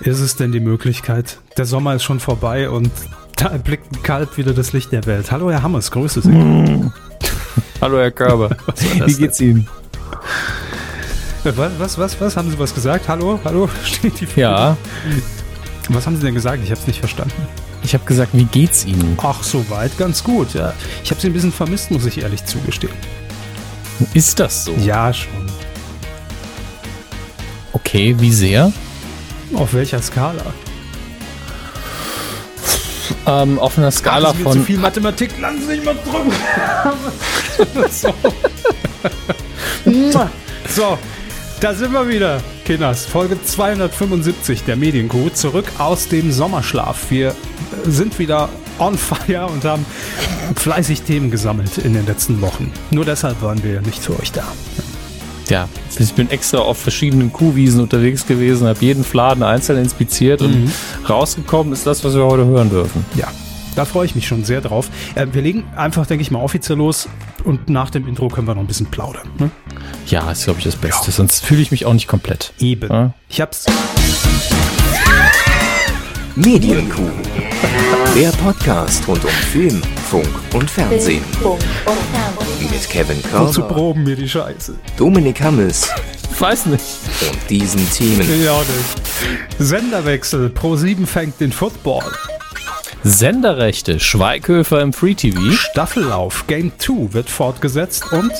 Ist es denn die Möglichkeit? Der Sommer ist schon vorbei und da erblickt ein Kalb wieder das Licht der Welt. Hallo, Herr Hammers, grüße Sie. Hallo, Herr Körber. Wie geht's Ihnen? Was, was, was, was? Haben Sie was gesagt? Hallo, hallo? Steht die Ja. Was haben Sie denn gesagt? Ich habe es nicht verstanden. Ich habe gesagt, wie geht's Ihnen? Ach, soweit ganz gut, ja. Ich habe Sie ein bisschen vermisst, muss ich ehrlich zugestehen. Ist das so? Ja, schon. Okay, wie sehr? Auf welcher Skala? Ähm, auf einer Skala Ach, von. Zu viel Mathematik, lassen Sie sich mal drücken. so. so, da sind wir wieder, Kinders. Folge 275 der Medienkuh. Zurück aus dem Sommerschlaf. Wir sind wieder on fire und haben fleißig Themen gesammelt in den letzten Wochen. Nur deshalb waren wir nicht für euch da. Ja, ich bin extra auf verschiedenen Kuhwiesen unterwegs gewesen, habe jeden Fladen einzeln inspiziert mhm. und rausgekommen ist das, was wir heute hören dürfen. Ja, da freue ich mich schon sehr drauf. Äh, wir legen einfach, denke ich mal, offiziell los und nach dem Intro können wir noch ein bisschen plaudern. Ne? Ja, ist, glaube ich, das Beste. Ja. Sonst fühle ich mich auch nicht komplett. Eben. Ja? Ich hab's. Medienkuh. Der Podcast rund um Film, Funk und Fernsehen. Mit Kevin Körber. Wozu proben mir die Scheiße? Dominik Hammes. Ich weiß nicht. Und diesen Themen. Ja, nicht. Senderwechsel. Pro 7 fängt den Football. Senderrechte. Schweighöfer im Free TV. Staffellauf. Game 2 wird fortgesetzt und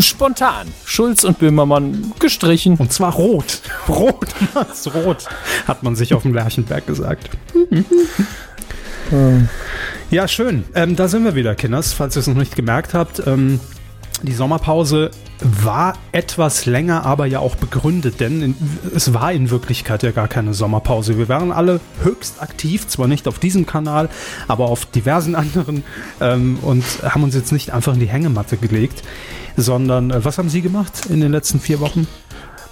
Spontan. Schulz und Böhmermann gestrichen. Und zwar rot. Rot, was rot, hat man sich auf dem Lerchenberg gesagt. ja, schön. Ähm, da sind wir wieder, Kinders, falls ihr es noch nicht gemerkt habt. Ähm, die Sommerpause war etwas länger, aber ja auch begründet, denn in, es war in Wirklichkeit ja gar keine Sommerpause. Wir waren alle höchst aktiv, zwar nicht auf diesem Kanal, aber auf diversen anderen ähm, und haben uns jetzt nicht einfach in die Hängematte gelegt, sondern äh, was haben Sie gemacht in den letzten vier Wochen?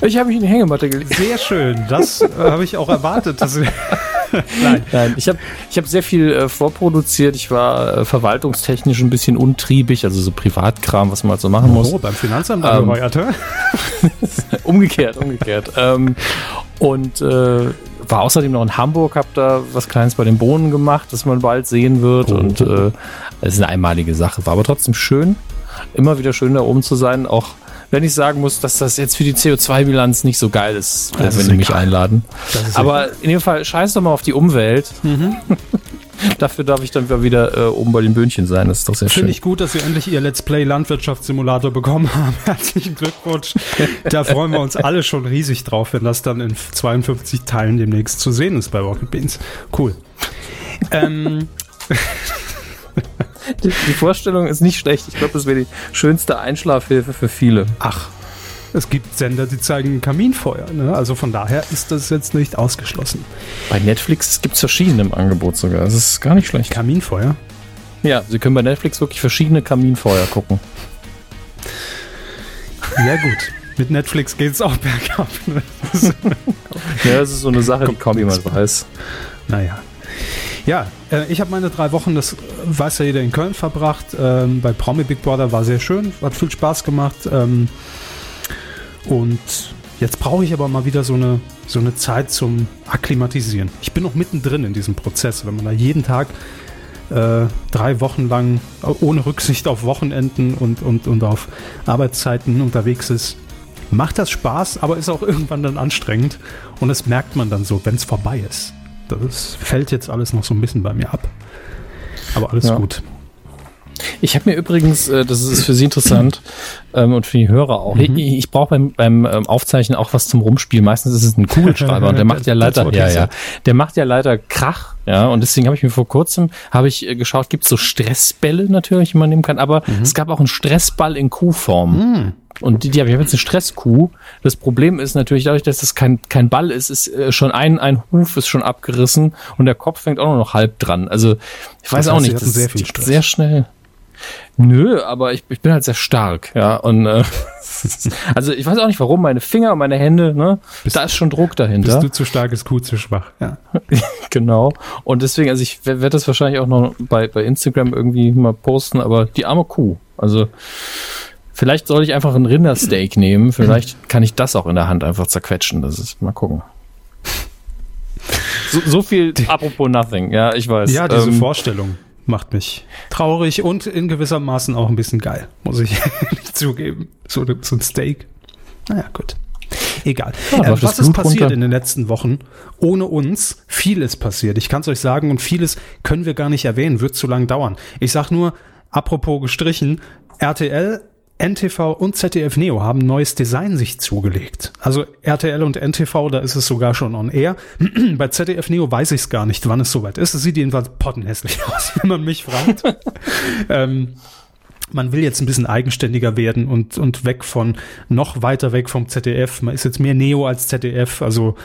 Ich habe mich in die Hängematte gelegt. Sehr schön, das äh, habe ich auch erwartet. Nein. Nein, ich habe ich hab sehr viel äh, vorproduziert. Ich war äh, verwaltungstechnisch ein bisschen untriebig, also so Privatkram, was man halt so machen muss. Oh, beim Finanzamt ähm, Umgekehrt, umgekehrt. Ähm, und äh, war außerdem noch in Hamburg, habe da was Kleines bei den Bohnen gemacht, das man bald sehen wird. Oh. Und äh, das ist eine einmalige Sache. War aber trotzdem schön. Immer wieder schön da oben zu sein, auch wenn ich sagen muss, dass das jetzt für die CO2-Bilanz nicht so geil ist, das wenn ist die mich einladen. Aber in dem Fall scheiß doch mal auf die Umwelt. Mhm. Dafür darf ich dann wieder äh, oben bei den Böhnchen sein. Das ist doch sehr Find schön. Finde ich gut, dass wir endlich Ihr Let's Play Landwirtschaftssimulator bekommen haben. Herzlichen Glückwunsch. Da freuen wir uns alle schon riesig drauf, wenn das dann in 52 Teilen demnächst zu sehen ist bei Rocket Beans. Cool. ähm. Die, die Vorstellung ist nicht schlecht. Ich glaube, das wäre die schönste Einschlafhilfe für viele. Ach, es gibt Sender, die zeigen Kaminfeuer. Ne? Also von daher ist das jetzt nicht ausgeschlossen. Bei Netflix gibt es verschiedene im Angebot sogar. Das ist gar nicht schlecht. Kaminfeuer? Ja, Sie können bei Netflix wirklich verschiedene Kaminfeuer gucken. Ja gut, mit Netflix geht es auch bergab. Ne? ja, das ist so eine Sache, die kaum jemand weiß. Naja. Ja, äh, ich habe meine drei Wochen, das weiß ja jeder, in Köln verbracht. Ähm, bei Promi Big Brother war sehr schön, hat viel Spaß gemacht. Ähm, und jetzt brauche ich aber mal wieder so eine, so eine Zeit zum Akklimatisieren. Ich bin noch mittendrin in diesem Prozess, wenn man da jeden Tag äh, drei Wochen lang ohne Rücksicht auf Wochenenden und, und, und auf Arbeitszeiten unterwegs ist. Macht das Spaß, aber ist auch irgendwann dann anstrengend. Und das merkt man dann so, wenn es vorbei ist. Das fällt jetzt alles noch so ein bisschen bei mir ab. Aber alles ja. gut. Ich habe mir übrigens, äh, das ist für Sie interessant ähm, und für die Hörer auch, mhm. ich, ich brauche beim, beim ähm, Aufzeichnen auch was zum Rumspielen. Meistens ist es ein Kugelschreiber und der macht ja leider, ja, ja, der macht ja leider Krach, ja, und deswegen habe ich mir vor kurzem, habe ich äh, geschaut, gibt es so Stressbälle natürlich, die man nehmen kann, aber mhm. es gab auch einen Stressball in Kuhform. Mhm. Und die, die habe ich jetzt eine Stresskuh. Das Problem ist natürlich dadurch, dass das kein, kein Ball ist, ist äh, schon ein, ein Huf ist schon abgerissen und der Kopf fängt auch noch halb dran. Also ich weiß das heißt, auch nicht, das sehr, viel Stress. sehr schnell. Nö, aber ich, ich bin halt sehr stark, ja. Und äh, also ich weiß auch nicht warum, meine Finger, meine Hände, ne, bist, da ist schon Druck dahinter. Bist du zu stark, ist Kuh zu schwach, ja. genau. Und deswegen, also ich werde das wahrscheinlich auch noch bei, bei Instagram irgendwie mal posten, aber die arme Kuh. Also Vielleicht soll ich einfach ein Rindersteak nehmen. Vielleicht kann ich das auch in der Hand einfach zerquetschen. Das ist, mal gucken. So, so viel apropos nothing, ja, ich weiß. Ja, diese ähm, Vorstellung macht mich traurig und in gewissermaßen auch ein bisschen geil, muss ich nicht zugeben. So, so ein Steak. Naja, gut. Egal. Ja, äh, was ist passiert runter. in den letzten Wochen? Ohne uns vieles passiert. Ich kann es euch sagen und vieles können wir gar nicht erwähnen, wird zu lang dauern. Ich sag nur, apropos gestrichen, RTL NTV und ZDF Neo haben neues Design sich zugelegt. Also RTL und NTV, da ist es sogar schon on air. Bei ZDF Neo weiß ich es gar nicht, wann es soweit ist. Es sieht jedenfalls pottenhässlich aus, wenn man mich fragt. ähm, man will jetzt ein bisschen eigenständiger werden und, und weg von, noch weiter weg vom ZDF. Man ist jetzt mehr Neo als ZDF. Also,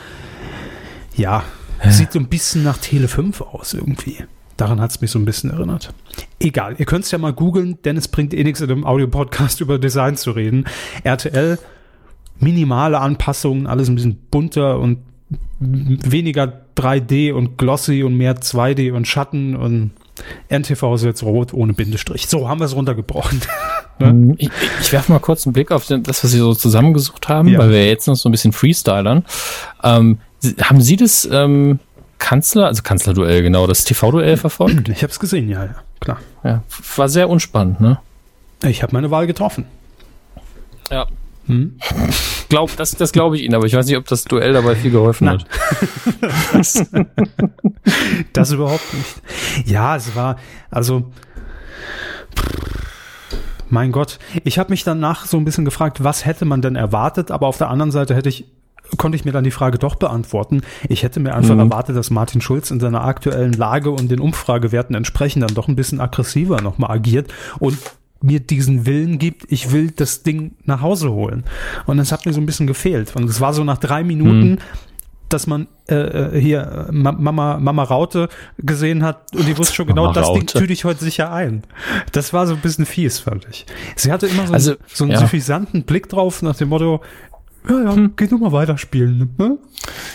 ja, sieht so ein bisschen nach Tele 5 aus irgendwie. Daran hat es mich so ein bisschen erinnert. Egal, ihr könnt es ja mal googeln, denn es bringt eh nichts in einem Audio-Podcast über Design zu reden. RTL, minimale Anpassungen, alles ein bisschen bunter und weniger 3D und glossy und mehr 2D und Schatten und NTV ist jetzt rot ohne Bindestrich. So haben wir es runtergebrochen. ne? Ähm, ich, ich werfe mal kurz einen Blick auf das, was Sie so zusammengesucht haben, ja. weil wir jetzt noch so ein bisschen freestylern. Ähm, haben Sie das ähm, Kanzler, also Kanzlerduell, genau, das TV-Duell verfolgt? Ich habe es gesehen, ja, ja, klar. Ja, war sehr unspannend, ne? Ich habe meine Wahl getroffen. Ja. Hm? Glaub, das das glaube ich Ihnen, aber ich weiß nicht, ob das Duell dabei viel geholfen Nein. hat. das, das überhaupt nicht. Ja, es war, also mein Gott, ich habe mich danach so ein bisschen gefragt, was hätte man denn erwartet, aber auf der anderen Seite hätte ich konnte ich mir dann die Frage doch beantworten. Ich hätte mir einfach mhm. erwartet, dass Martin Schulz in seiner aktuellen Lage und den Umfragewerten entsprechend dann doch ein bisschen aggressiver nochmal agiert und mir diesen Willen gibt, ich will das Ding nach Hause holen. Und das hat mir so ein bisschen gefehlt. Und es war so nach drei Minuten, mhm. dass man äh, äh hier Mama, Mama Raute gesehen hat und die wusste schon genau, Mama das Raute. Ding tüte ich heute sicher ein. Das war so ein bisschen fies, fand ich. Sie hatte immer so, also, einen, so einen ja. suffisanten Blick drauf nach dem Motto, ja, ja, hm. geh du mal weiterspielen. Ne?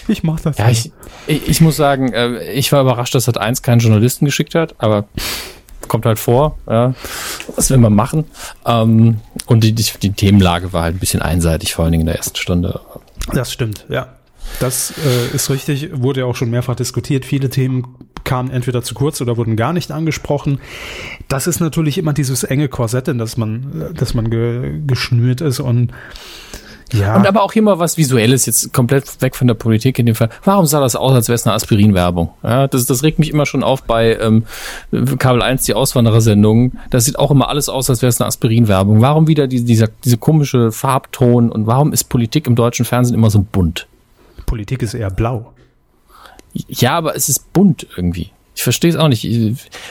Ich mach das. Ja, ich, ich, ich, muss sagen, äh, ich war überrascht, dass Sat 1 keinen Journalisten geschickt hat, aber kommt halt vor, ja. Was will man machen? Ähm, und die, die, die Themenlage war halt ein bisschen einseitig, vor allen Dingen in der ersten Stunde. Das stimmt, ja. Das äh, ist richtig, wurde ja auch schon mehrfach diskutiert. Viele Themen kamen entweder zu kurz oder wurden gar nicht angesprochen. Das ist natürlich immer dieses enge Korsett, in das man, dass man ge, geschnürt ist und ja. Und aber auch hier mal was Visuelles, jetzt komplett weg von der Politik in dem Fall. Warum sah das aus, als wäre es eine Aspirin-Werbung? Ja, das, das regt mich immer schon auf bei ähm, Kabel 1, die Auswanderersendung. Das sieht auch immer alles aus, als wäre es eine Aspirin-Werbung. Warum wieder die, dieser, diese komische Farbton und warum ist Politik im deutschen Fernsehen immer so bunt? Politik ist eher blau. Ja, aber es ist bunt irgendwie. Ich verstehe es auch nicht.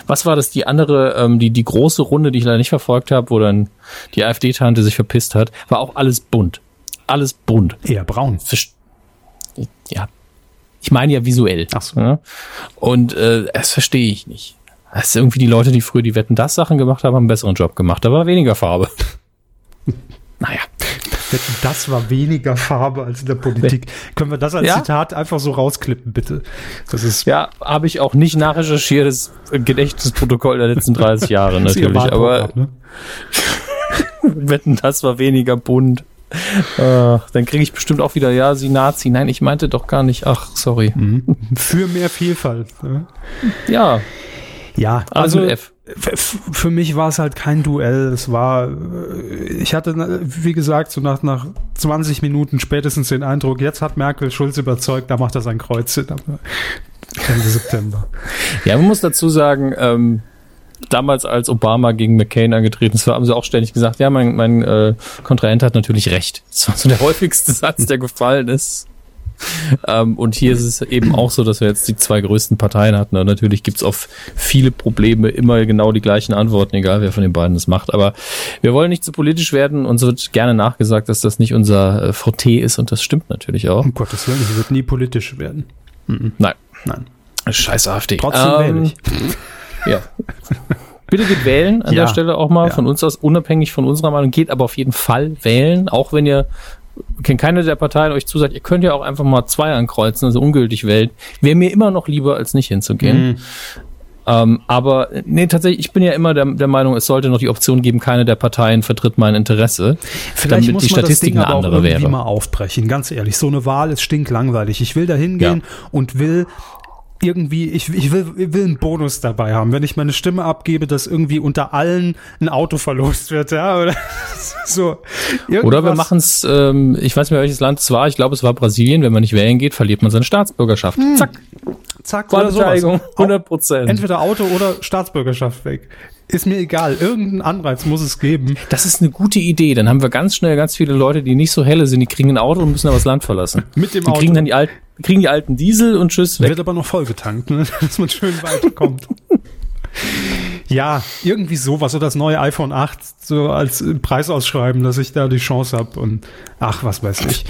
Was war das, die andere, ähm, die, die große Runde, die ich leider nicht verfolgt habe, wo dann die AfD-Tante sich verpisst hat, war auch alles bunt alles bunt. Eher braun. Ja. Ich meine ja visuell. Ach so. Ja? Und äh, das verstehe ich nicht. Das ist irgendwie die Leute, die früher die Wetten das Sachen gemacht haben, haben einen besseren Job gemacht. Da war weniger Farbe. naja. Das war weniger Farbe als in der Politik. Können wir das als ja? Zitat einfach so rausklippen, bitte? Das ist ja, habe ich auch nicht nachrecherchiert, das Gedächtnisprotokoll der letzten 30 Jahre natürlich, aber ne? Wetten, das war weniger bunt. Dann kriege ich bestimmt auch wieder, ja, sie Nazi. Nein, ich meinte doch gar nicht. Ach, sorry. Mhm. Für mehr Vielfalt. Ne? Ja. Ja, also, also für mich war es halt kein Duell. Es war, äh, ich hatte, wie gesagt, so nach, nach 20 Minuten spätestens den Eindruck, jetzt hat Merkel Schulz überzeugt, da macht er sein Kreuz Ende September. Ja, man muss dazu sagen, ähm, damals, als Obama gegen McCain angetreten ist, haben sie auch ständig gesagt, ja, mein, mein äh, Kontrahent hat natürlich recht. Das war so der häufigste Satz, der gefallen ist. ähm, und hier ist es eben auch so, dass wir jetzt die zwei größten Parteien hatten. Und natürlich gibt's auf viele Probleme immer genau die gleichen Antworten, egal wer von den beiden das macht. Aber wir wollen nicht zu politisch werden. Uns wird gerne nachgesagt, dass das nicht unser äh, Forte ist. Und das stimmt natürlich auch. Um Gottes Willen, es wird nie politisch werden. Mhm. Nein. Nein. Scheiß AfD. Trotzdem ähm, wähle ich. Ja. Bitte geht wählen an ja. der Stelle auch mal ja. von uns aus, unabhängig von unserer Meinung. Geht aber auf jeden Fall wählen, auch wenn ihr kennt keine der Parteien euch zusagt, ihr könnt ja auch einfach mal zwei ankreuzen, also ungültig wählen. Wäre mir immer noch lieber, als nicht hinzugehen. Mhm. Ähm, aber nee, tatsächlich, ich bin ja immer der, der Meinung, es sollte noch die Option geben, keine der Parteien vertritt mein Interesse, Vielleicht damit muss die Statistik das Ding eine andere aber auch wäre. mal aufbrechen, ganz ehrlich. So eine Wahl ist stinklangweilig. Ich will da hingehen ja. und will irgendwie, ich, ich, will, ich will einen Bonus dabei haben, wenn ich meine Stimme abgebe, dass irgendwie unter allen ein Auto verlost wird, ja, oder so. Irgendwas. Oder wir machen es, ähm, ich weiß nicht mehr, welches Land es war, ich glaube, es war Brasilien, wenn man nicht wählen geht, verliert man seine Staatsbürgerschaft. Hm. Zack. Zack, oder sowas. 100 Prozent. Entweder Auto oder Staatsbürgerschaft weg. Ist mir egal. Irgendeinen Anreiz muss es geben. Das ist eine gute Idee. Dann haben wir ganz schnell ganz viele Leute, die nicht so helle sind, die kriegen ein Auto und müssen aber das Land verlassen. Mit dem die Auto. kriegen dann die alten, kriegen die alten Diesel und tschüss weg. Wird aber noch vollgetankt, ne? dass man schön weiterkommt. ja, irgendwie sowas. Oder das neue iPhone 8 so als Preis ausschreiben, dass ich da die Chance habe und ach, was weiß ich.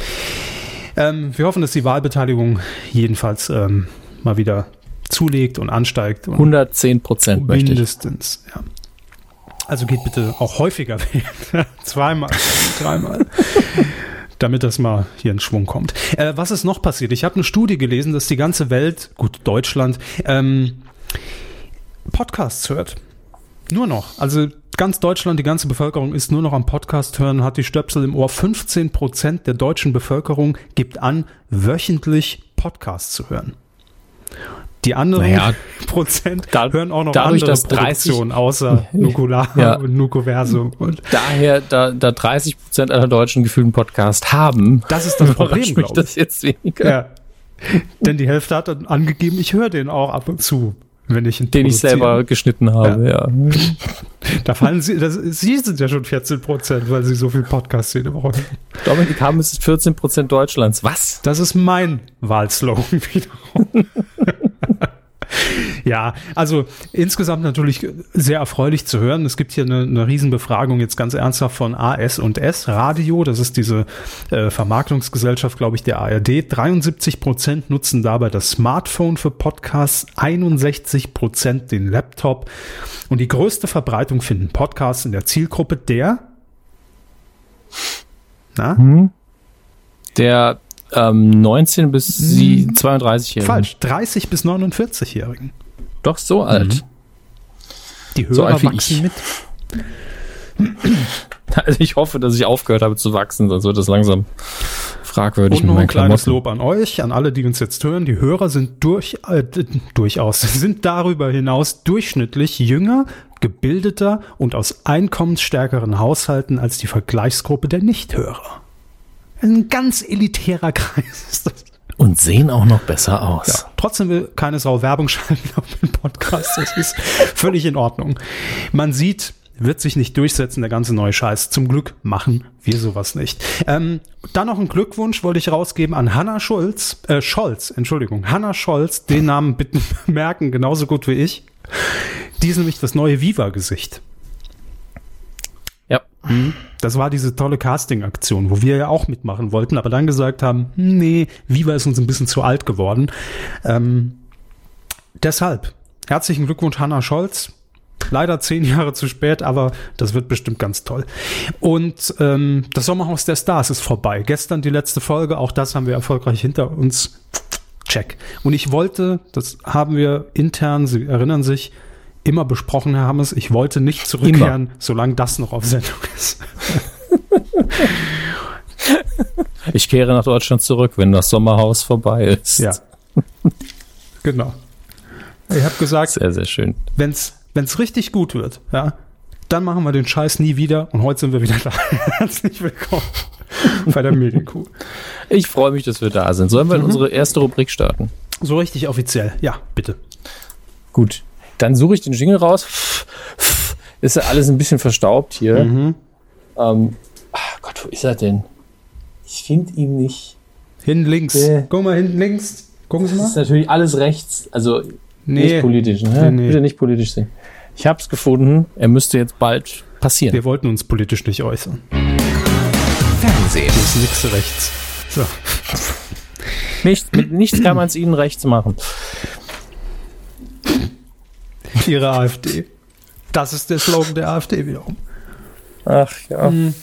Ähm, wir hoffen, dass die Wahlbeteiligung jedenfalls ähm, mal wieder zulegt und ansteigt. Und 110 Prozent möchte ich. Mindestens, ja. Also geht bitte auch häufiger wählen. Zweimal, dreimal. Damit das mal hier in Schwung kommt. Äh, was ist noch passiert? Ich habe eine Studie gelesen, dass die ganze Welt, gut, Deutschland, ähm, Podcasts hört. Nur noch. Also ganz Deutschland, die ganze Bevölkerung ist nur noch am Podcast hören, hat die Stöpsel im Ohr. 15 Prozent der deutschen Bevölkerung gibt an, wöchentlich Podcasts zu hören. Die anderen naja, Prozent da, hören auch noch dadurch, andere dass 30, Produktionen außer Nukular ja, und Nukuversum. Und daher, da, da 30 Prozent aller Deutschen gefühlten Podcast haben, das ist das Problem, glaube ich. Das jetzt weniger. Ja. Denn die Hälfte hat dann angegeben, ich höre den auch ab und zu wenn ich Den ich selber geschnitten habe, ja. ja. Da fallen sie, das, sie sind ja schon 14 Prozent, weil sie so viel Podcast jede Woche Dominik haben es 14 Prozent Deutschlands. Was? Das ist mein Wahlslogan wiederum. Ja, also insgesamt natürlich sehr erfreulich zu hören. Es gibt hier eine, eine Riesenbefragung jetzt ganz ernsthaft von AS und S Radio. Das ist diese äh, Vermarktungsgesellschaft, glaube ich, der ARD. 73 Prozent nutzen dabei das Smartphone für Podcasts, 61 Prozent den Laptop. Und die größte Verbreitung finden Podcasts in der Zielgruppe der na? Hm? Der ähm, 19 bis hm, 32-Jährigen. Falsch, 30 bis 49-Jährigen. Doch so alt. Mhm. Die Hörer so wachsen mit. Also ich hoffe, dass ich aufgehört habe zu wachsen, sonst wird es langsam fragwürdig Und noch ein kleines. Lob an euch, an alle, die uns jetzt hören. Die Hörer sind durch, äh, durchaus, sind darüber hinaus durchschnittlich jünger, gebildeter und aus einkommensstärkeren Haushalten als die Vergleichsgruppe der Nichthörer. Ein ganz elitärer Kreis ist das. Und sehen auch noch besser aus. Ja, trotzdem will keine Sau Werbung schalten auf dem Podcast. Das ist völlig in Ordnung. Man sieht, wird sich nicht durchsetzen, der ganze neue Scheiß. Zum Glück machen wir sowas nicht. Ähm, dann noch ein Glückwunsch wollte ich rausgeben an Hanna Schulz, äh, Scholz, Entschuldigung, Hanna Scholz, den Namen bitte merken, genauso gut wie ich. Die ist nämlich das neue Viva-Gesicht. Ja. Mhm. Das war diese tolle Casting-Aktion, wo wir ja auch mitmachen wollten, aber dann gesagt haben, hm, nee, Viva ist uns ein bisschen zu alt geworden. Ähm, deshalb, herzlichen Glückwunsch, Hanna Scholz. Leider zehn Jahre zu spät, aber das wird bestimmt ganz toll. Und ähm, das Sommerhaus der Stars ist vorbei. Gestern die letzte Folge, auch das haben wir erfolgreich hinter uns. Check. Und ich wollte, das haben wir intern, Sie erinnern sich, immer besprochen, Herr Hammes, ich wollte nicht zurückkehren, immer. solange das noch auf Sendung ist. ich kehre nach Deutschland zurück, wenn das Sommerhaus vorbei ist. Ja. Genau. Ich habe gesagt, sehr, sehr schön. Wenn es richtig gut wird, ja, dann machen wir den Scheiß nie wieder und heute sind wir wieder da. Herzlich willkommen bei der Medienkuh. Ich freue mich, dass wir da sind. Sollen wir in mhm. unsere erste Rubrik starten? So richtig offiziell, ja, bitte. Gut, dann suche ich den Jingle raus. Ist ja alles ein bisschen verstaubt hier. Mhm. Ähm, ach Gott, wo ist er denn? Ich finde ihn nicht. Hin links. Äh, Guck mal, hinten links. Gucken Sie mal. Das ist natürlich alles rechts. Also nee. nicht politisch. Ne? Nee, nee. Bitte nicht politisch sehen. Ich habe es gefunden. Er müsste jetzt bald passieren. Wir wollten uns politisch nicht äußern. Fernsehen. Das ist nichts rechts. So. Nicht, mit nichts kann man es ihnen rechts machen ihre AfD. Das ist der Slogan der AfD wiederum. Ach ja. Hm.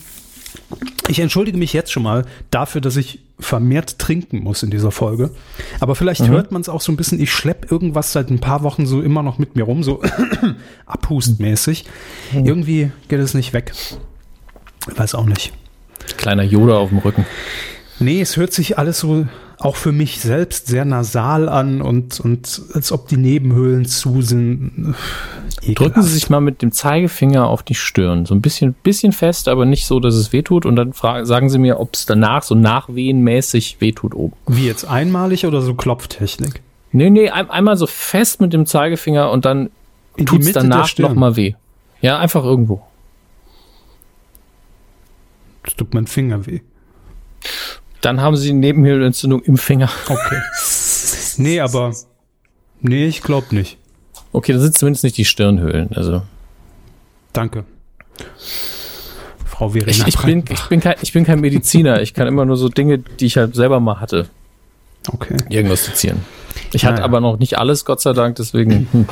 Ich entschuldige mich jetzt schon mal dafür, dass ich vermehrt trinken muss in dieser Folge. Aber vielleicht mhm. hört man es auch so ein bisschen, ich schleppe irgendwas seit ein paar Wochen so immer noch mit mir rum, so abhustmäßig. Mhm. Irgendwie geht es nicht weg. Ich weiß auch nicht. Kleiner Yoda auf dem Rücken. Nee, es hört sich alles so auch für mich selbst sehr nasal an und, und als ob die Nebenhöhlen zu sind. Ekelhaft. Drücken Sie sich mal mit dem Zeigefinger auf die Stirn. So ein bisschen, bisschen fest, aber nicht so, dass es wehtut. Und dann fragen, sagen Sie mir, ob es danach so nachwehenmäßig wehtut oben. Wie jetzt einmalig oder so Klopftechnik? Nee, nee, ein, einmal so fest mit dem Zeigefinger und dann tut es danach nochmal weh. Ja, einfach irgendwo. Das tut mein Finger weh. Dann haben sie Nebenhöhlenentzündung im Finger. Okay. nee, aber. Nee, ich glaube nicht. Okay, da sind zumindest nicht die Stirnhöhlen. Also. Danke. Frau Verena. Ich, ich, bin, ich, bin kein, ich bin kein Mediziner. Ich kann immer nur so Dinge, die ich halt selber mal hatte. Okay. Diagnostizieren. Ich naja. hatte aber noch nicht alles, Gott sei Dank, deswegen. Hm.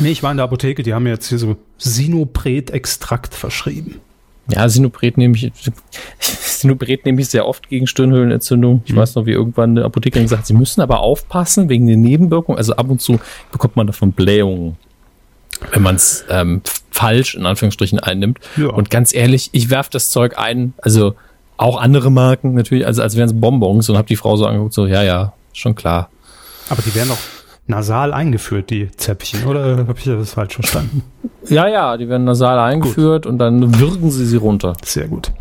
Nee, ich war in der Apotheke, die haben mir jetzt hier so Sinopret-Extrakt verschrieben. Ja, Sinopret nehme ich, Sinopret nehme ich sehr oft gegen Stirnhöhlenentzündung. Ich mhm. weiß noch, wie irgendwann eine Apothekerin gesagt hat, sie müssen aber aufpassen wegen den Nebenwirkungen. Also ab und zu bekommt man davon Blähungen, wenn man es ähm, falsch in Anführungsstrichen einnimmt. Ja. Und ganz ehrlich, ich werfe das Zeug ein, also auch andere Marken natürlich, also als wären es Bonbons und habe die Frau so angeguckt, so, ja, ja, schon klar. Aber die werden doch nasal eingeführt, die Zäpfchen, oder habe ich das falsch verstanden? Ja, ja, die werden nasal eingeführt gut. und dann würgen sie sie runter. Sehr gut.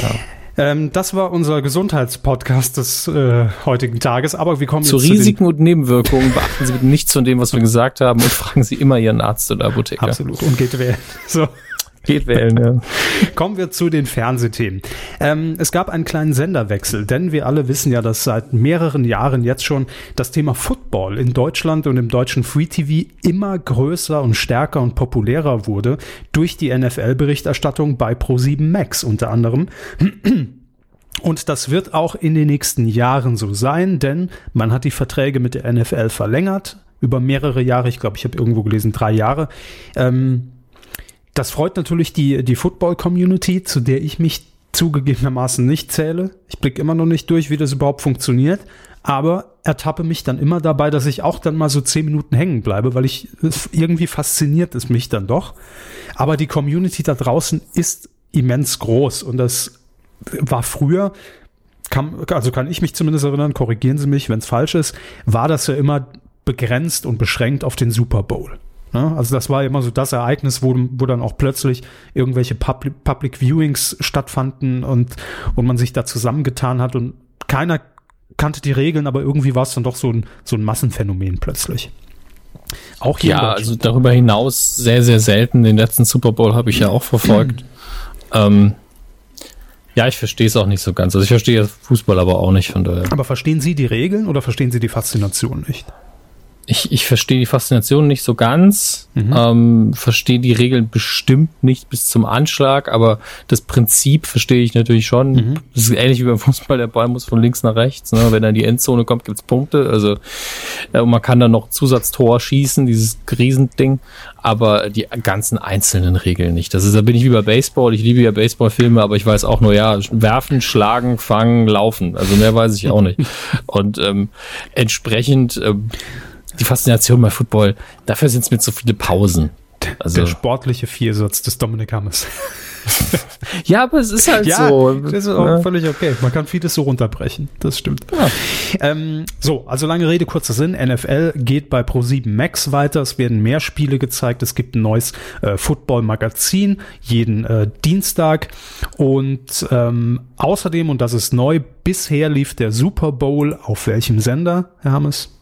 Ja. Ähm, das war unser Gesundheitspodcast des äh, heutigen Tages, aber wir kommen zu Risiken zu und Nebenwirkungen. Beachten Sie bitte nichts von dem, was wir gesagt haben und fragen Sie immer Ihren Arzt oder Apotheker. Absolut. Und geht wählen. So. Geht wählen, ja. Kommen wir zu den Fernsehthemen. Ähm, es gab einen kleinen Senderwechsel, denn wir alle wissen ja, dass seit mehreren Jahren jetzt schon das Thema Football in Deutschland und im deutschen Free TV immer größer und stärker und populärer wurde durch die NFL-Berichterstattung bei Pro7 Max unter anderem. Und das wird auch in den nächsten Jahren so sein, denn man hat die Verträge mit der NFL verlängert über mehrere Jahre. Ich glaube, ich habe irgendwo gelesen, drei Jahre. Ähm, das freut natürlich die, die Football-Community, zu der ich mich zugegebenermaßen nicht zähle. Ich blicke immer noch nicht durch, wie das überhaupt funktioniert, aber ertappe mich dann immer dabei, dass ich auch dann mal so zehn Minuten hängen bleibe, weil ich irgendwie fasziniert es mich dann doch. Aber die Community da draußen ist immens groß und das war früher, kann, also kann ich mich zumindest erinnern, korrigieren Sie mich, wenn es falsch ist, war das ja immer begrenzt und beschränkt auf den Super Bowl. Ne? Also das war immer so das Ereignis, wo, wo dann auch plötzlich irgendwelche Public, Public Viewings stattfanden und, und man sich da zusammengetan hat und keiner kannte die Regeln, aber irgendwie war es dann doch so ein, so ein Massenphänomen plötzlich. Auch hier. Ja, also darüber hinaus sehr, sehr selten. Den letzten Super Bowl habe ich ja auch verfolgt. ähm, ja, ich verstehe es auch nicht so ganz. Also ich verstehe Fußball aber auch nicht von daher. Aber verstehen Sie die Regeln oder verstehen Sie die Faszination nicht? Ich, ich verstehe die Faszination nicht so ganz, mhm. ähm, verstehe die Regeln bestimmt nicht bis zum Anschlag, aber das Prinzip verstehe ich natürlich schon. Mhm. Das ist ähnlich wie beim Fußball, der Ball muss von links nach rechts. Ne? Wenn er in die Endzone kommt, gibt's Punkte. Also äh, man kann dann noch Zusatztor schießen, dieses Riesending, aber die ganzen einzelnen Regeln nicht. Das ist, da bin ich wie bei Baseball. Ich liebe ja Baseballfilme, aber ich weiß auch nur, ja, werfen, schlagen, fangen, laufen. Also mehr weiß ich auch nicht. Und ähm, entsprechend ähm, die Faszination bei Football, dafür sind es mir zu viele Pausen. Also, der sportliche Viersatz des Dominik Hammes. ja, aber es ist halt ja, so. Das ist auch ja. völlig okay. Man kann vieles so runterbrechen. Das stimmt. Ja. Ähm, so, also lange Rede, kurzer Sinn. NFL geht bei Pro7 Max weiter. Es werden mehr Spiele gezeigt. Es gibt ein neues äh, Football-Magazin jeden äh, Dienstag. Und ähm, außerdem, und das ist neu, bisher lief der Super Bowl auf welchem Sender, Herr Hammes?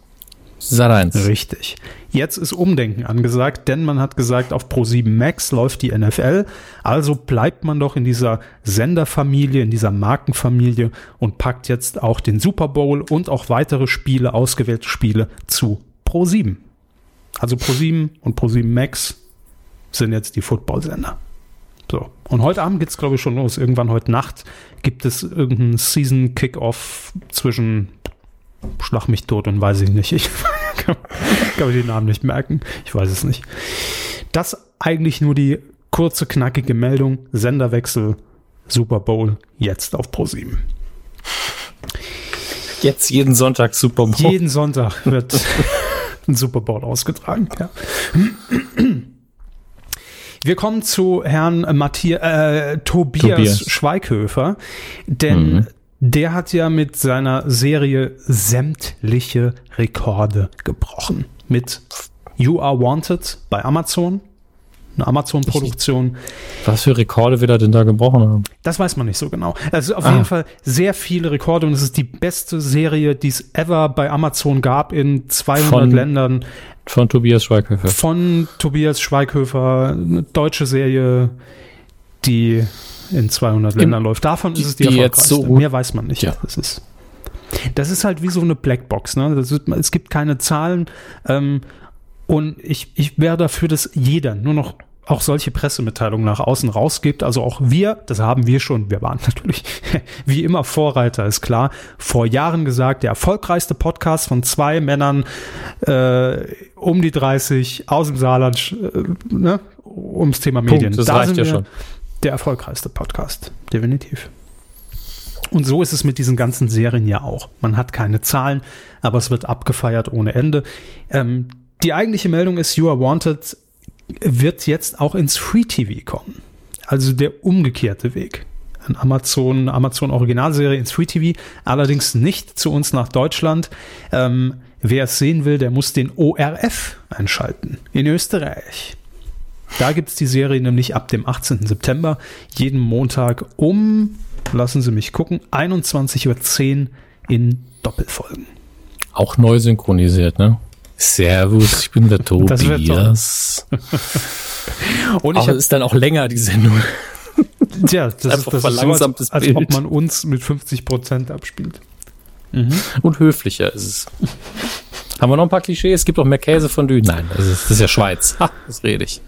Sat 1. Richtig. Jetzt ist Umdenken angesagt, denn man hat gesagt, auf Pro7 Max läuft die NFL. Also bleibt man doch in dieser Senderfamilie, in dieser Markenfamilie und packt jetzt auch den Super Bowl und auch weitere Spiele, ausgewählte Spiele zu Pro7. Also Pro7 und Pro7 Max sind jetzt die Football-Sender. So. Und heute Abend geht's, glaube ich, schon los. Irgendwann heute Nacht gibt es irgendeinen Season-Kickoff zwischen Schlag mich tot und weiß ich nicht. Ich kann, kann mir den Namen nicht merken. Ich weiß es nicht. Das eigentlich nur die kurze, knackige Meldung. Senderwechsel Super Bowl jetzt auf Pro7. Jetzt jeden Sonntag Super Bowl. Jeden Sonntag wird ein Super Bowl ausgetragen. Ja. Wir kommen zu Herrn Matthias, äh, Tobias, Tobias, Schweighöfer, denn mhm der hat ja mit seiner Serie sämtliche Rekorde gebrochen. Mit You Are Wanted bei Amazon, eine Amazon-Produktion. Was für Rekorde wird er denn da gebrochen haben? Das weiß man nicht so genau. Also auf Ah. jeden Fall sehr viele Rekorde und es ist die beste Serie, die es ever bei Amazon gab in 200 Von- Ländern. Von Tobias Schweighöfer. Von Tobias Schweighöfer, eine deutsche Serie, die in 200 Ländern läuft. Davon ist es die, die erfolgreichste. so- Mehr weiß man nicht. Ja. Das ist, das ist halt wie so eine Blackbox. Ne? Ist, es gibt keine Zahlen. Ähm, und ich, ich wäre dafür, dass jeder nur noch auch solche Pressemitteilungen nach außen rausgibt. Also auch wir, das haben wir schon, wir waren natürlich wie immer Vorreiter, ist klar, vor Jahren gesagt, der erfolgreichste Podcast von zwei Männern äh, um die 30 aus dem Saarland, äh, ne, ums Thema Punkt, Medien. das da reicht ja wir schon. Der erfolgreichste Podcast, definitiv. Und so ist es mit diesen ganzen Serien ja auch. Man hat keine Zahlen, aber es wird abgefeiert ohne Ende. Ähm, die eigentliche Meldung ist, You Are Wanted wird jetzt auch ins Free TV kommen. Also der umgekehrte Weg. Ein Amazon, Amazon Originalserie ins Free TV, allerdings nicht zu uns nach Deutschland. Ähm, wer es sehen will, der muss den ORF einschalten in Österreich. Da gibt's die Serie nämlich ab dem 18. September, jeden Montag um, lassen Sie mich gucken, 21.10 Uhr in Doppelfolgen. Auch neu synchronisiert, ne? Servus, ich bin der Das. Tobias. Und habe ist dann auch länger, die Sendung. Tja, das ist, Einfach das ist als, verlangsamtes als ob Bild. man uns mit 50 Prozent abspielt. Und höflicher ist es. Haben wir noch ein paar Klischees? Es gibt auch mehr Käse von Dü. Nein, das ist, das ist ja Schweiz. Ha, das rede ich.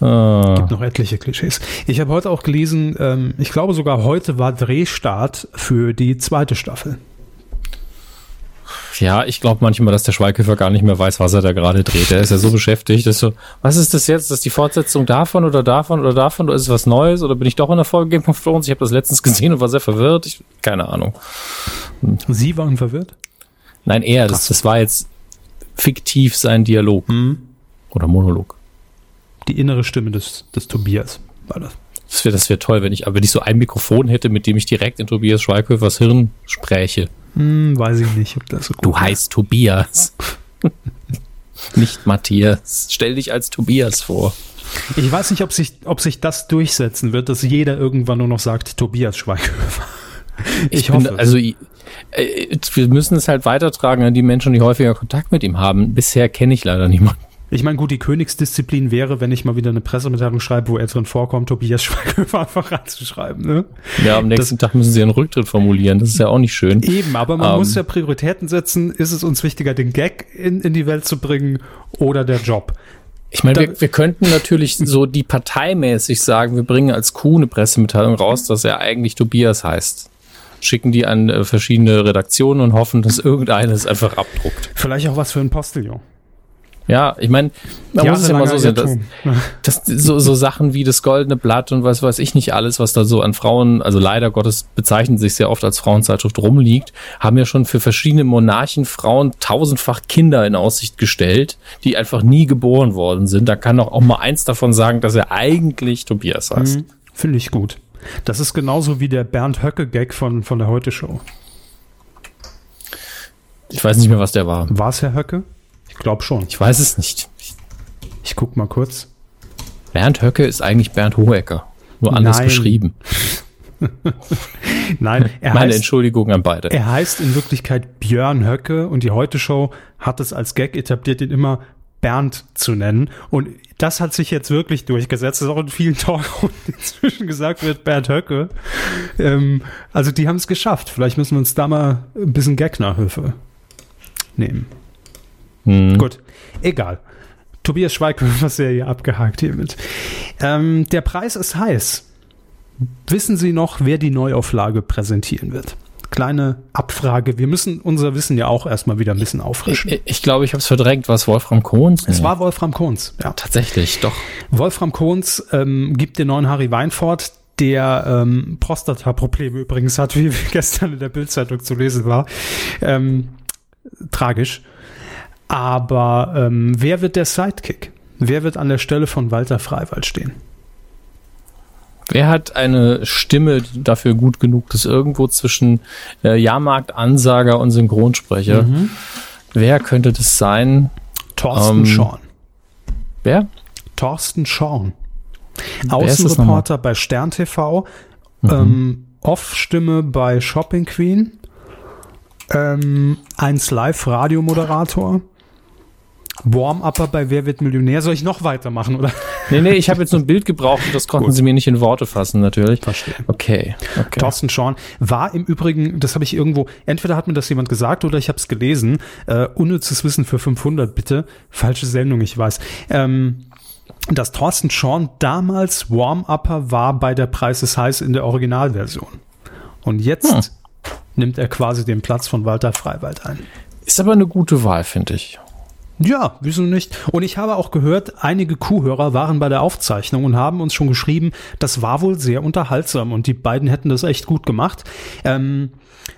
Ah, Noch etliche Klischees. Ich habe heute auch gelesen, ähm, ich glaube sogar heute war Drehstart für die zweite Staffel. Ja, ich glaube manchmal, dass der Schweighöfer gar nicht mehr weiß, was er da gerade dreht. Er ist ja so beschäftigt, dass so, was ist das jetzt? Ist das die Fortsetzung davon oder davon oder davon? Oder ist es was Neues? Oder bin ich doch in der Folge Game of Thrones? Ich habe das letztens gesehen und war sehr verwirrt. Ich, keine Ahnung. Sie waren verwirrt? Nein, er, das, das war jetzt fiktiv sein Dialog. Oder Monolog. Die innere Stimme des, des Tobias war das. Das wäre das wär toll, wenn ich, aber wenn ich so ein Mikrofon hätte, mit dem ich direkt in Tobias Schweighöfers Hirn spräche. Hm, weiß ich nicht, ob das so gut Du heißt Tobias. Nicht Matthias. Stell dich als Tobias vor. Ich weiß nicht, ob sich, ob sich das durchsetzen wird, dass jeder irgendwann nur noch sagt, Tobias Schweighöfer. Ich, bin, hoffe. Also, äh, wir müssen es halt weitertragen an die Menschen, die häufiger Kontakt mit ihm haben. Bisher kenne ich leider niemanden. Ich meine, gut, die Königsdisziplin wäre, wenn ich mal wieder eine Pressemitteilung schreibe, wo er drin vorkommt, Tobias Schweighöfer einfach ranzuschreiben. Ne? Ja, am nächsten Tag müssen sie einen Rücktritt formulieren. Das ist ja auch nicht schön. Eben, aber man Ähm. muss ja Prioritäten setzen. Ist es uns wichtiger, den Gag in, in die Welt zu bringen oder der Job? Ich meine, wir, wir könnten natürlich so die parteimäßig sagen, wir bringen als Kuh eine Pressemitteilung raus, dass er eigentlich Tobias heißt. Schicken die an äh, verschiedene Redaktionen und hoffen, dass irgendeines einfach abdruckt. Vielleicht auch was für ein Postillon. Ja, ich meine, man muss es ja mal so sehen, dass, dass so, so Sachen wie das Goldene Blatt und was weiß ich nicht alles, was da so an Frauen, also leider Gottes bezeichnen sich sehr oft als Frauenzeitschrift rumliegt, haben ja schon für verschiedene Monarchen Frauen tausendfach Kinder in Aussicht gestellt, die einfach nie geboren worden sind. Da kann doch auch mal eins davon sagen, dass er eigentlich Tobias heißt. Mhm. Finde ich gut. Das ist genauso wie der Bernd Höcke-Gag von, von der Heute-Show. Ich weiß nicht mehr, was der war. War es Herr Höcke? Ich glaube schon. Ich weiß es nicht. Ich guck mal kurz. Bernd Höcke ist eigentlich Bernd Hohecker. Nur anders Nein. beschrieben. Nein, er Meine heißt, Entschuldigung an beide. er heißt in Wirklichkeit Björn Höcke und die Heute-Show hat es als Gag etabliert, ihn immer Bernd zu nennen. Und das hat sich jetzt wirklich durchgesetzt. Das ist auch in vielen Talkrunden inzwischen gesagt wird, Bernd Höcke. Ähm, also die haben es geschafft. Vielleicht müssen wir uns da mal ein bisschen Gag-Nachhilfe nehmen. Hm. Gut, egal. Tobias Schweighöfer Serie abgehakt hiermit. Ähm, der Preis ist heiß. Wissen Sie noch, wer die Neuauflage präsentieren wird? Kleine Abfrage. Wir müssen unser Wissen ja auch erstmal wieder ein bisschen auffrischen. Ich, ich glaube, ich habe es verdrängt. Was Wolfram Kohns? Es war Wolfram Kohns. Ja. tatsächlich doch. Wolfram Kohns ähm, gibt den neuen Harry Weinfort, der ähm, Prostata-Probleme übrigens hat, wie gestern in der Bildzeitung zu lesen war. Ähm, tragisch. Aber ähm, wer wird der Sidekick? Wer wird an der Stelle von Walter Freiwald stehen? Wer hat eine Stimme dafür gut genug ist? Irgendwo zwischen äh, Jahrmarkt, Ansager und Synchronsprecher. Mhm. Wer könnte das sein? Thorsten ähm, Schorn. Wer? Thorsten Schorn. Außenreporter bei Stern TV. Mhm. Ähm, Off-Stimme bei Shopping Queen. Ähm, 1 Live Radiomoderator. Warm-Upper bei Wer wird Millionär? Soll ich noch weitermachen, oder? Nee, nee, ich habe jetzt so ein Bild gebraucht und das konnten Gut. sie mir nicht in Worte fassen, natürlich. Verstehe. Okay, okay. Thorsten Schorn war im Übrigen, das habe ich irgendwo, entweder hat mir das jemand gesagt oder ich habe es gelesen, äh, unnützes Wissen für 500, bitte. Falsche Sendung, ich weiß. Ähm, dass Thorsten Schorn damals Warm-Upper war bei der Preis ist heiß in der Originalversion. Und jetzt hm. nimmt er quasi den Platz von Walter Freiwald ein. Ist aber eine gute Wahl, finde ich. Ja, wieso nicht? Und ich habe auch gehört, einige Kuhhörer waren bei der Aufzeichnung und haben uns schon geschrieben, das war wohl sehr unterhaltsam und die beiden hätten das echt gut gemacht. Ähm,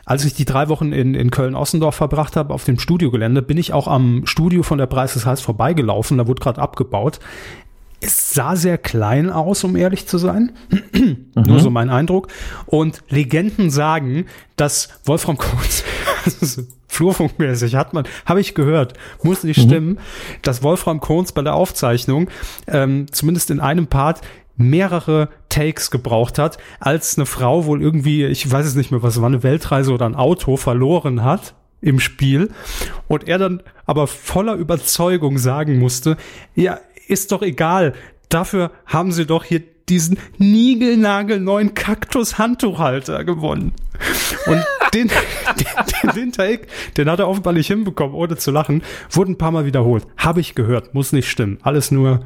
als ich die drei Wochen in, in Köln-Ossendorf verbracht habe auf dem Studiogelände, bin ich auch am Studio von der Preis des Heiß vorbeigelaufen, da wurde gerade abgebaut. Es sah sehr klein aus, um ehrlich zu sein. Mhm. Nur so mein Eindruck. Und Legenden sagen, dass Wolfram Kurz, flurfunkmäßig hat man, habe ich gehört, muss nicht mhm. stimmen, dass Wolfram Kohns bei der Aufzeichnung ähm, zumindest in einem Part mehrere Takes gebraucht hat, als eine Frau wohl irgendwie, ich weiß es nicht mehr, was war eine Weltreise oder ein Auto verloren hat im Spiel und er dann aber voller Überzeugung sagen musste, ja, ist doch egal. Dafür haben sie doch hier diesen niegelnagelneuen Kaktus-Handtuchhalter gewonnen. Und den, den, den Take, den hat er offenbar nicht hinbekommen, ohne zu lachen, wurde ein paar Mal wiederholt. Habe ich gehört, muss nicht stimmen. Alles nur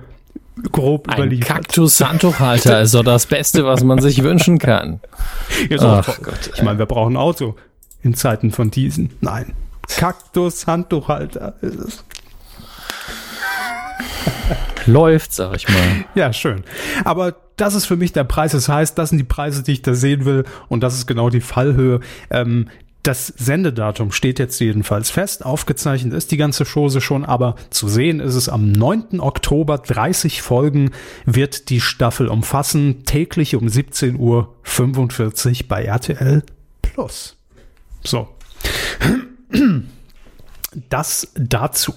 grob ein überliefert. Kaktus-Handtuchhalter ist doch das Beste, was man sich wünschen kann. Ach Gott. Ich meine, wir brauchen ein Auto in Zeiten von diesen. Nein. Kaktus-Handtuchhalter ist es. Läuft, sag ich mal. Ja, schön. Aber das ist für mich der Preis. Das heißt, das sind die Preise, die ich da sehen will. Und das ist genau die Fallhöhe. Ähm, das Sendedatum steht jetzt jedenfalls fest. Aufgezeichnet ist die ganze Chose schon, aber zu sehen ist es am 9. Oktober. 30 Folgen wird die Staffel umfassen. Täglich um 17.45 Uhr bei RTL Plus. So. Das dazu.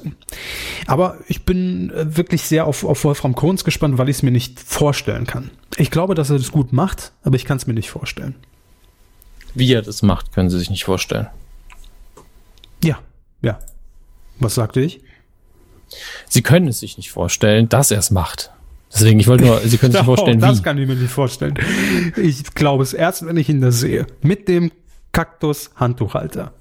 Aber ich bin äh, wirklich sehr auf, auf Wolfram Kohns gespannt, weil ich es mir nicht vorstellen kann. Ich glaube, dass er das gut macht, aber ich kann es mir nicht vorstellen. Wie er das macht, können Sie sich nicht vorstellen. Ja, ja. Was sagte ich? Sie können es sich nicht vorstellen, dass er es macht. Deswegen, ich wollte nur, Sie können sich oh, vorstellen, das wie. Das kann ich mir nicht vorstellen. Ich glaube es erst, wenn ich ihn da sehe. Mit dem Kaktus-Handtuchhalter.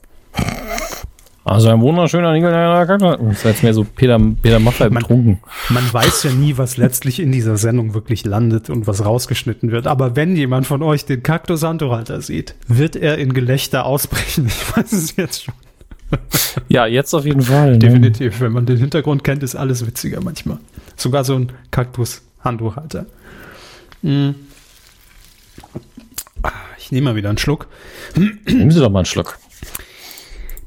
Also ein wunderschöner Kaktus. Das ist jetzt mehr so Peter, Peter Maffay betrunken. Man, man weiß ja nie, was letztlich in dieser Sendung wirklich landet und was rausgeschnitten wird. Aber wenn jemand von euch den Kaktus Handtuchhalter sieht, wird er in Gelächter ausbrechen. Ich weiß es jetzt schon. Ja, jetzt auf jeden Fall. Ne? Definitiv. Wenn man den Hintergrund kennt, ist alles witziger manchmal. Sogar so ein Kaktus-Handtuchhalter. Hm. Ich nehme mal wieder einen Schluck. Nehmen Sie doch mal einen Schluck.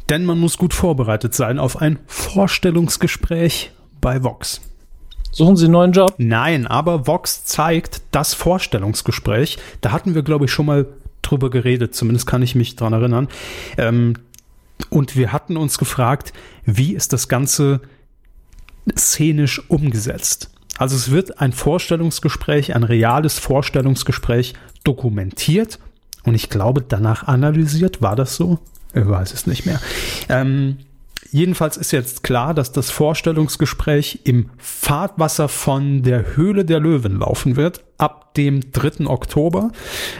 Denn man muss gut vorbereitet sein auf ein Vorstellungsgespräch bei Vox. Suchen Sie einen neuen Job? Nein, aber Vox zeigt das Vorstellungsgespräch. Da hatten wir, glaube ich, schon mal drüber geredet. Zumindest kann ich mich dran erinnern. Ähm, und wir hatten uns gefragt, wie ist das Ganze szenisch umgesetzt? Also es wird ein Vorstellungsgespräch, ein reales Vorstellungsgespräch dokumentiert und ich glaube danach analysiert. War das so? Ich weiß es nicht mehr. Ähm, jedenfalls ist jetzt klar, dass das Vorstellungsgespräch im Fahrtwasser von der Höhle der Löwen laufen wird, ab dem 3. Oktober.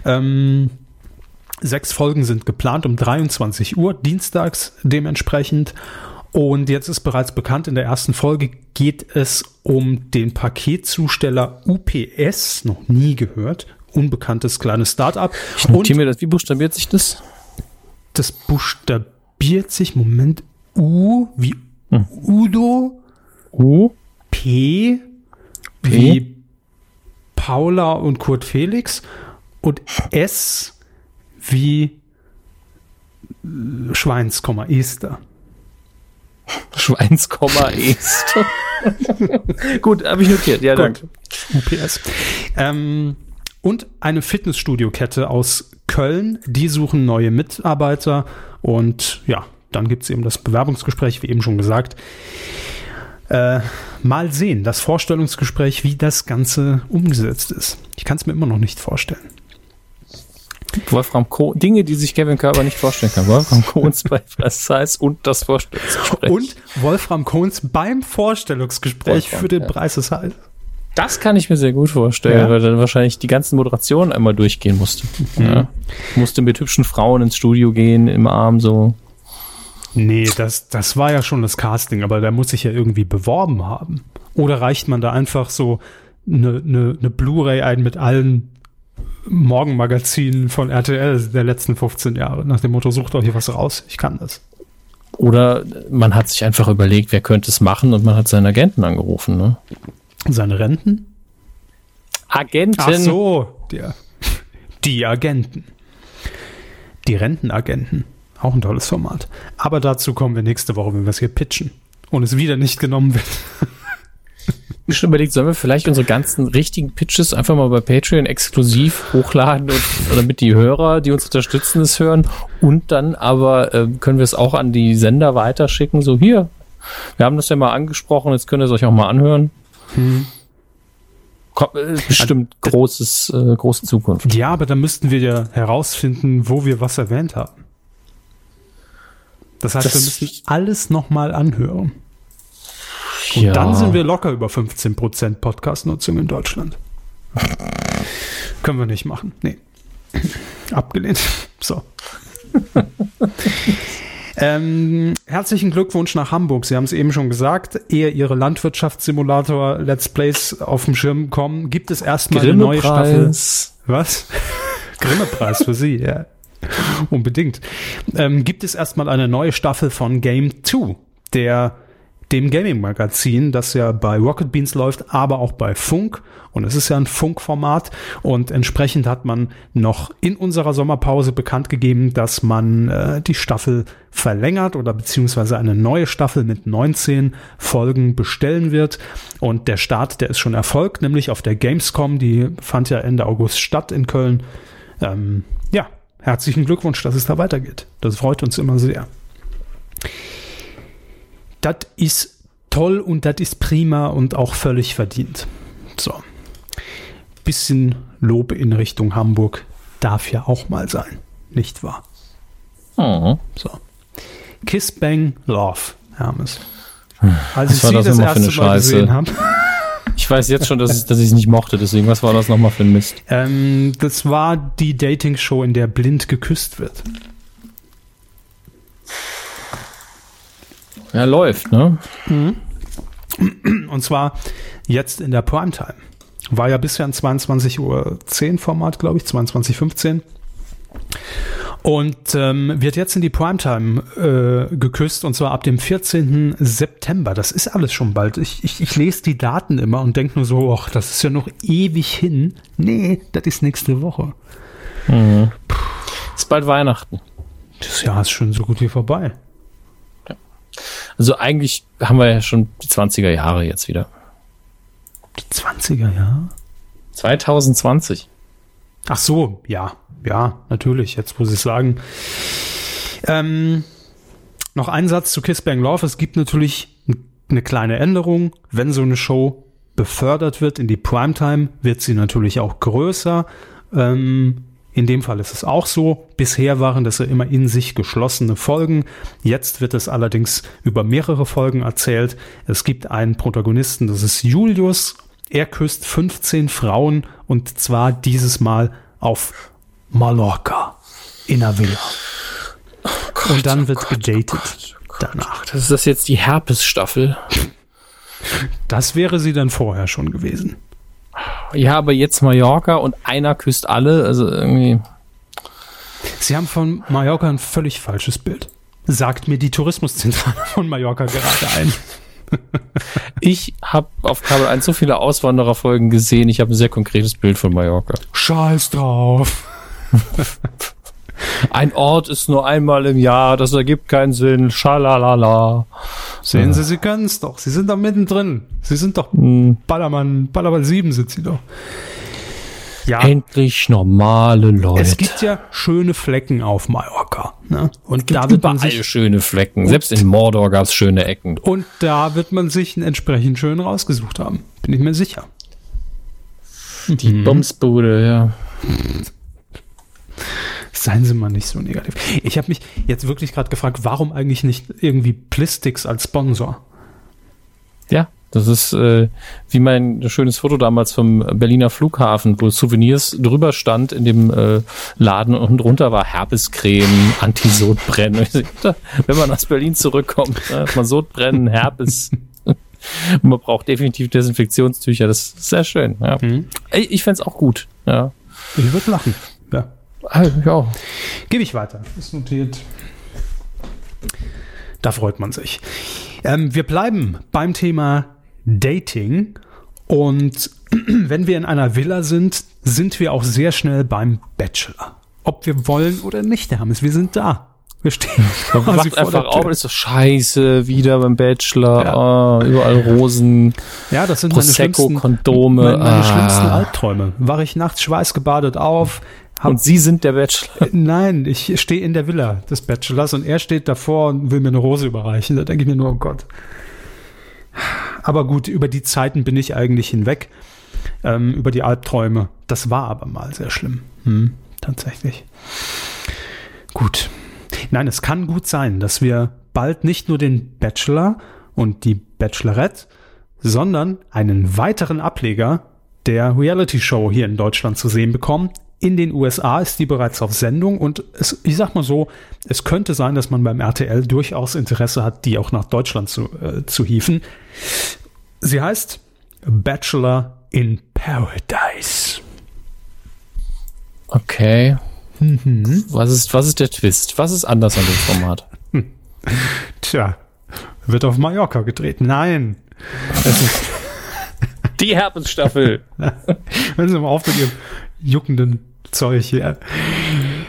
Ähm, sechs Folgen sind geplant um 23 Uhr, dienstags dementsprechend. Und jetzt ist bereits bekannt, in der ersten Folge geht es um den Paketzusteller UPS, noch nie gehört, unbekanntes kleines Startup. Ich notiere mir das, wie buchstabiert sich das? das buchstabiert sich, Moment, U wie hm. Udo, U, P, P, wie Paula und Kurt Felix und S wie Schweins, Esther. Schweins, Esther. Gut, habe ich notiert. Ja, danke. UPS. Ähm, und eine Fitnessstudio-Kette aus Köln. Die suchen neue Mitarbeiter und ja, dann gibt es eben das Bewerbungsgespräch, wie eben schon gesagt. Äh, mal sehen, das Vorstellungsgespräch, wie das Ganze umgesetzt ist. Ich kann es mir immer noch nicht vorstellen. Wolfram Kohn, Dinge, die sich Kevin Körber nicht vorstellen kann. Wolfram Kohns bei Size und das Vorstellungsgespräch. Und Wolfram Kohns beim Vorstellungsgespräch Wolfram, für den ja. Preis ist heiß. Das kann ich mir sehr gut vorstellen, ja. weil dann wahrscheinlich die ganzen Moderationen einmal durchgehen musste. Mhm. Ja. Musste mit hübschen Frauen ins Studio gehen, im Arm so. Nee, das, das war ja schon das Casting, aber da muss sich ja irgendwie beworben haben. Oder reicht man da einfach so eine, eine, eine Blu-ray ein mit allen Morgenmagazinen von RTL der letzten 15 Jahre, nach dem Motto, sucht euch was raus, ich kann das. Oder man hat sich einfach überlegt, wer könnte es machen und man hat seinen Agenten angerufen, ne? Seine Renten? Agenten. Ach so, der, die Agenten. Die Rentenagenten. Auch ein tolles Format. Aber dazu kommen wir nächste Woche, wenn wir es hier pitchen und es wieder nicht genommen wird. Ich schon überlegt, sollen wir vielleicht unsere ganzen richtigen Pitches einfach mal bei Patreon exklusiv hochladen und damit die Hörer, die uns unterstützen, es hören und dann aber äh, können wir es auch an die Sender weiterschicken. So hier, wir haben das ja mal angesprochen, jetzt könnt ihr es euch auch mal anhören. Hm. Bestimmt großes, äh, große Zukunft. Ja, aber dann müssten wir ja herausfinden, wo wir was erwähnt haben. Das heißt, das wir müssen alles nochmal anhören. Und ja. dann sind wir locker über 15% Podcast-Nutzung in Deutschland. Können wir nicht machen. Nee. Abgelehnt. So. ähm, herzlichen Glückwunsch nach Hamburg. Sie haben es eben schon gesagt. Ehe Ihre Landwirtschaftssimulator Let's Plays auf dem Schirm kommen, gibt es erstmal eine neue Staffel. Was? Grimme-Preis für Sie, ja. Unbedingt. Ähm, gibt es erstmal eine neue Staffel von Game 2, der dem Gaming-Magazin, das ja bei Rocket Beans läuft, aber auch bei Funk. Und es ist ja ein Funkformat. Und entsprechend hat man noch in unserer Sommerpause bekannt gegeben, dass man äh, die Staffel verlängert oder beziehungsweise eine neue Staffel mit 19 Folgen bestellen wird. Und der Start, der ist schon erfolgt, nämlich auf der Gamescom. Die fand ja Ende August statt in Köln. Ähm, ja, herzlichen Glückwunsch, dass es da weitergeht. Das freut uns immer sehr. Das ist toll und das ist prima und auch völlig verdient. So. Bisschen Lob in Richtung Hamburg darf ja auch mal sein. Nicht wahr? Oh. So. Kiss Bang Love, Hermes. Als was ich war das, das erste Mal Scheiße? gesehen habe. Ich weiß jetzt schon, dass, ich, dass es nicht mochte, deswegen, was war das nochmal für ein Mist? Ähm, das war die Dating-Show, in der blind geküsst wird. Ja, läuft, ne? Und zwar jetzt in der Primetime. War ja bisher ein 22.10 Uhr Format, glaube ich, 22.15 und ähm, wird jetzt in die Primetime äh, geküsst und zwar ab dem 14. September. Das ist alles schon bald. Ich, ich, ich lese die Daten immer und denke nur so, ach, das ist ja noch ewig hin. Nee, das ist nächste Woche. Mhm. Ist bald Weihnachten. Das Jahr ist schon so gut wie vorbei. Also eigentlich haben wir ja schon die 20er Jahre jetzt wieder. Die 20er Jahre? 2020. Ach so, ja ja, natürlich, jetzt muss ich sagen. Ähm, noch ein Satz zu Kiss Bang Love. Es gibt natürlich eine kleine Änderung. Wenn so eine Show befördert wird in die Primetime, wird sie natürlich auch größer. Ähm, in dem Fall ist es auch so. Bisher waren das ja immer in sich geschlossene Folgen. Jetzt wird es allerdings über mehrere Folgen erzählt. Es gibt einen Protagonisten, das ist Julius. Er küsst 15 Frauen und zwar dieses Mal auf Mallorca in einer Villa. Oh Gott, und dann wird oh Gott, gedatet oh Gott, oh danach. Das ist das jetzt die Herpes-Staffel? Das wäre sie dann vorher schon gewesen. Ja, aber jetzt Mallorca und einer küsst alle, also irgendwie. Sie haben von Mallorca ein völlig falsches Bild. Sagt mir die Tourismuszentrale von Mallorca gerade ein. ich habe auf Kabel 1 so viele Auswandererfolgen gesehen, ich habe ein sehr konkretes Bild von Mallorca. Scheiß drauf. Ein Ort ist nur einmal im Jahr, das ergibt keinen Sinn. Schalalala. Sehen Sie, Sie können es doch. Sie sind da mittendrin. Sie sind doch hm. Ballermann, Ballermann 7 sind Sie doch. Ja. Endlich normale Leute. Es gibt ja schöne Flecken auf Mallorca. Ne? Und da wird man sich schöne Flecken. Selbst in Mordor gab es schöne Ecken. Und da wird man sich einen entsprechend schönen rausgesucht haben. Bin ich mir sicher. Die mhm. Bumsbude, ja. Seien Sie mal nicht so negativ. Ich habe mich jetzt wirklich gerade gefragt, warum eigentlich nicht irgendwie Plistix als Sponsor? Ja, das ist äh, wie mein schönes Foto damals vom Berliner Flughafen, wo Souvenirs drüber stand in dem äh, Laden und drunter war Herpescreme, Antisodbrennen. Wenn man aus Berlin zurückkommt, ne, man Sodbrennen, Herpes. Und man braucht definitiv Desinfektionstücher. Das ist sehr schön. Ja. Mhm. Ich, ich fände es auch gut. Ja. Ich würde lachen. Ja. Ah, ja. Gebe ich weiter. Ist notiert. Da freut man sich. Ähm, wir bleiben beim Thema Dating. Und wenn wir in einer Villa sind, sind wir auch sehr schnell beim Bachelor. Ob wir wollen oder nicht, Herr Hammes, wir sind da. Wir stehen Man wacht einfach auf und ist so scheiße, wieder beim Bachelor, ja. oh, überall Rosen, ja, das sind Prosecco, meine Kondome. Meine, meine ah. schlimmsten Albträume. Wache ich nachts schweißgebadet auf. Und Sie sind der Bachelor? Nein, ich stehe in der Villa des Bachelors und er steht davor und will mir eine Rose überreichen. Da denke ich mir nur, oh Gott. Aber gut, über die Zeiten bin ich eigentlich hinweg. Ähm, über die Albträume. Das war aber mal sehr schlimm. Hm, tatsächlich. Gut. Nein, es kann gut sein, dass wir bald nicht nur den Bachelor und die Bachelorette, sondern einen weiteren Ableger der Reality Show hier in Deutschland zu sehen bekommen. In den USA ist die bereits auf Sendung und es, ich sag mal so, es könnte sein, dass man beim RTL durchaus Interesse hat, die auch nach Deutschland zu, äh, zu hieven. Sie heißt Bachelor in Paradise. Okay. Mhm. Was, ist, was ist der Twist? Was ist anders an dem Format? Tja, wird auf Mallorca gedreht. Nein. Die Herbststaffel. Hören Sie mal auf mit Ihrem juckenden Zeug hier.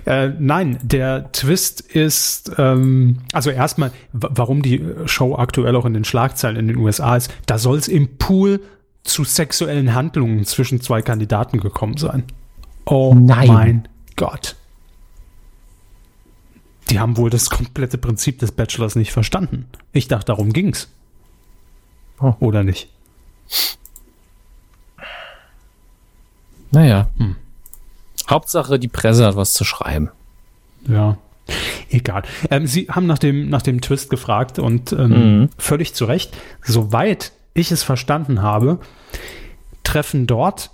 Äh, nein, der Twist ist, ähm, also erstmal, warum die Show aktuell auch in den Schlagzeilen in den USA ist, da soll es im Pool zu sexuellen Handlungen zwischen zwei Kandidaten gekommen sein. Oh Nein. mein Gott. Die haben wohl das komplette Prinzip des Bachelors nicht verstanden. Ich dachte, darum ging's. Oh. Oder nicht? Naja. Hm. Hauptsache, die Presse hat was zu schreiben. Ja. Egal. Ähm, Sie haben nach dem, nach dem Twist gefragt und ähm, mhm. völlig zu Recht. Soweit ich es verstanden habe, treffen dort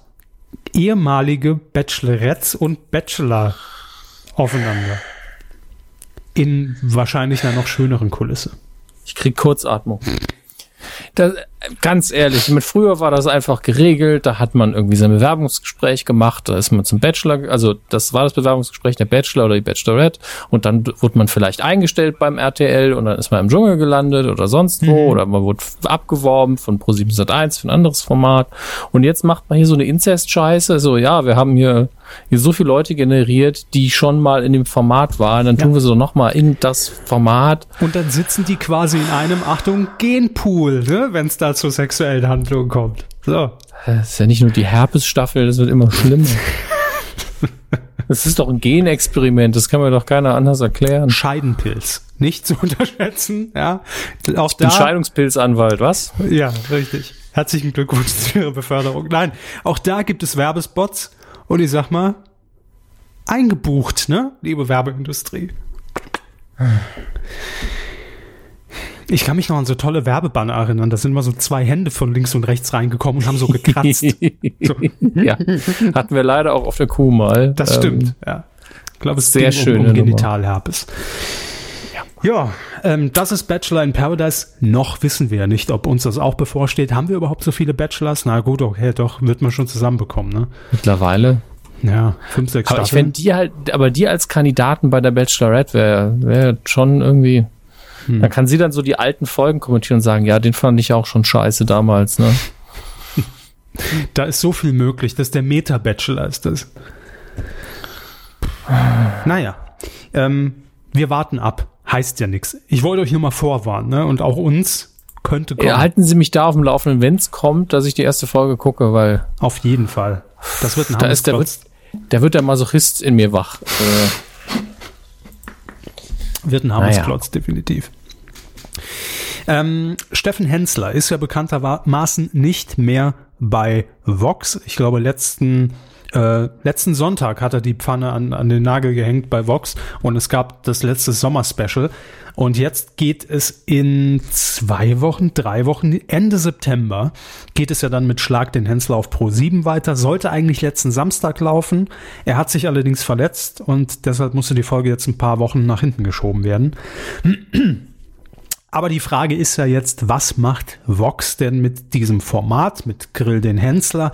ehemalige Bachelorettes und Bachelor aufeinander. In wahrscheinlich einer noch schöneren Kulisse. Ich krieg Kurzatmung. Das, ganz ehrlich, mit früher war das einfach geregelt, da hat man irgendwie sein Bewerbungsgespräch gemacht, da ist man zum Bachelor, also das war das Bewerbungsgespräch der Bachelor oder die Bachelorette und dann wurde man vielleicht eingestellt beim RTL und dann ist man im Dschungel gelandet oder sonst wo mhm. oder man wurde abgeworben von Pro701 für ein anderes Format und jetzt macht man hier so eine Inzest-Scheiße, so ja, wir haben hier hier so viele Leute generiert, die schon mal in dem Format waren. Dann ja. tun wir so nochmal in das Format. Und dann sitzen die quasi in einem, Achtung, Genpool, ne? wenn es da zu sexuellen Handlungen kommt. So. Das ist ja nicht nur die Herpes-Staffel, das wird immer schlimmer. Das ist doch ein Genexperiment, das kann mir doch keiner anders erklären. Scheidenpilz. Nicht zu unterschätzen, ja. Auch da. Scheidungspilzanwalt, was? Ja, richtig. Herzlichen Glückwunsch zu Ihrer Beförderung. Nein, auch da gibt es Werbespots und ich sag mal, eingebucht, ne, liebe Werbeindustrie. Ich kann mich noch an so tolle Werbebanner erinnern. Da sind mal so zwei Hände von links und rechts reingekommen und haben so gekratzt. so. Ja, hatten wir leider auch auf der Kuh mal. Das stimmt, ähm, ja. Ich glaube, es ist sehr schön um, um Genitalherpes. Ja, ähm, das ist Bachelor in Paradise. Noch wissen wir ja nicht, ob uns das auch bevorsteht. Haben wir überhaupt so viele Bachelors? Na gut, okay, doch, wird man schon zusammenbekommen, ne? Mittlerweile. Ja, fünf, sechs aber Staffeln. Ich die halt, aber die als Kandidaten bei der Bachelorette wäre wär schon irgendwie. Hm. Da kann sie dann so die alten Folgen kommentieren und sagen, ja, den fand ich auch schon scheiße damals, ne? da ist so viel möglich. Das ist der Meta-Bachelor, ist das. Naja, ähm, wir warten ab heißt ja nichts. Ich wollte euch nur mal vorwarnen, ne? Und auch uns könnte kommen. Ja, halten Sie mich da auf dem Laufenden, wenn es kommt, dass ich die erste Folge gucke, weil. Auf jeden Fall. Das wird ein da ist der, wird, der wird der Masochist in mir wach. Äh. Wird ein Hammersklotz, naja. definitiv. Ähm, Steffen Hensler ist ja bekanntermaßen nicht mehr bei Vox. Ich glaube, letzten äh, letzten Sonntag hat er die Pfanne an, an den Nagel gehängt bei Vox und es gab das letzte Sommer-Special. Und jetzt geht es in zwei Wochen, drei Wochen, Ende September, geht es ja dann mit Schlag den Hensler auf Pro 7 weiter. Sollte eigentlich letzten Samstag laufen. Er hat sich allerdings verletzt und deshalb musste die Folge jetzt ein paar Wochen nach hinten geschoben werden. Aber die Frage ist ja jetzt, was macht Vox denn mit diesem Format, mit Grill den Hensler?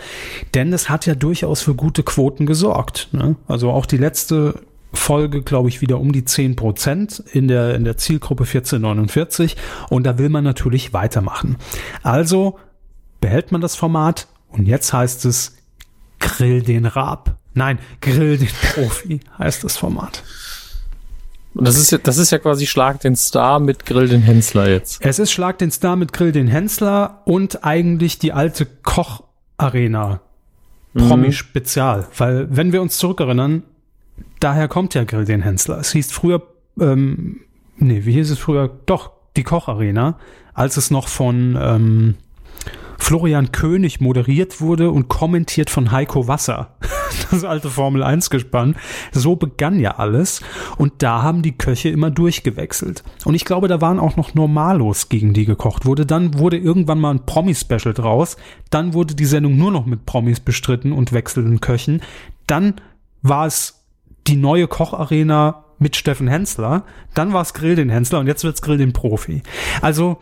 Denn es hat ja durchaus für gute Quoten gesorgt. Ne? Also auch die letzte Folge, glaube ich, wieder um die 10 Prozent in der, in der Zielgruppe 1449. Und da will man natürlich weitermachen. Also behält man das Format und jetzt heißt es Grill den Rab. Nein, Grill den Profi heißt das Format. Und das ist ja, das ist ja quasi Schlag den Star mit Grill den Hensler jetzt. Es ist Schlag den Star mit Grill den Hensler und eigentlich die alte Koch-Arena. Promi-Spezial. Mhm. Weil, wenn wir uns zurückerinnern, daher kommt ja Grill den Hensler. Es hieß früher, ähm, nee, wie hieß es früher? Doch, die Koch-Arena, als es noch von, ähm, Florian König moderiert wurde und kommentiert von Heiko Wasser. Das alte Formel 1 gespann. So begann ja alles. Und da haben die Köche immer durchgewechselt. Und ich glaube, da waren auch noch Normalos, gegen die gekocht wurde. Dann wurde irgendwann mal ein Promi-Special draus. Dann wurde die Sendung nur noch mit Promis bestritten und wechselnden Köchen. Dann war es die neue Kocharena mit Steffen Hensler. Dann war es Grill den Hensler und jetzt wird's Grill den Profi. Also,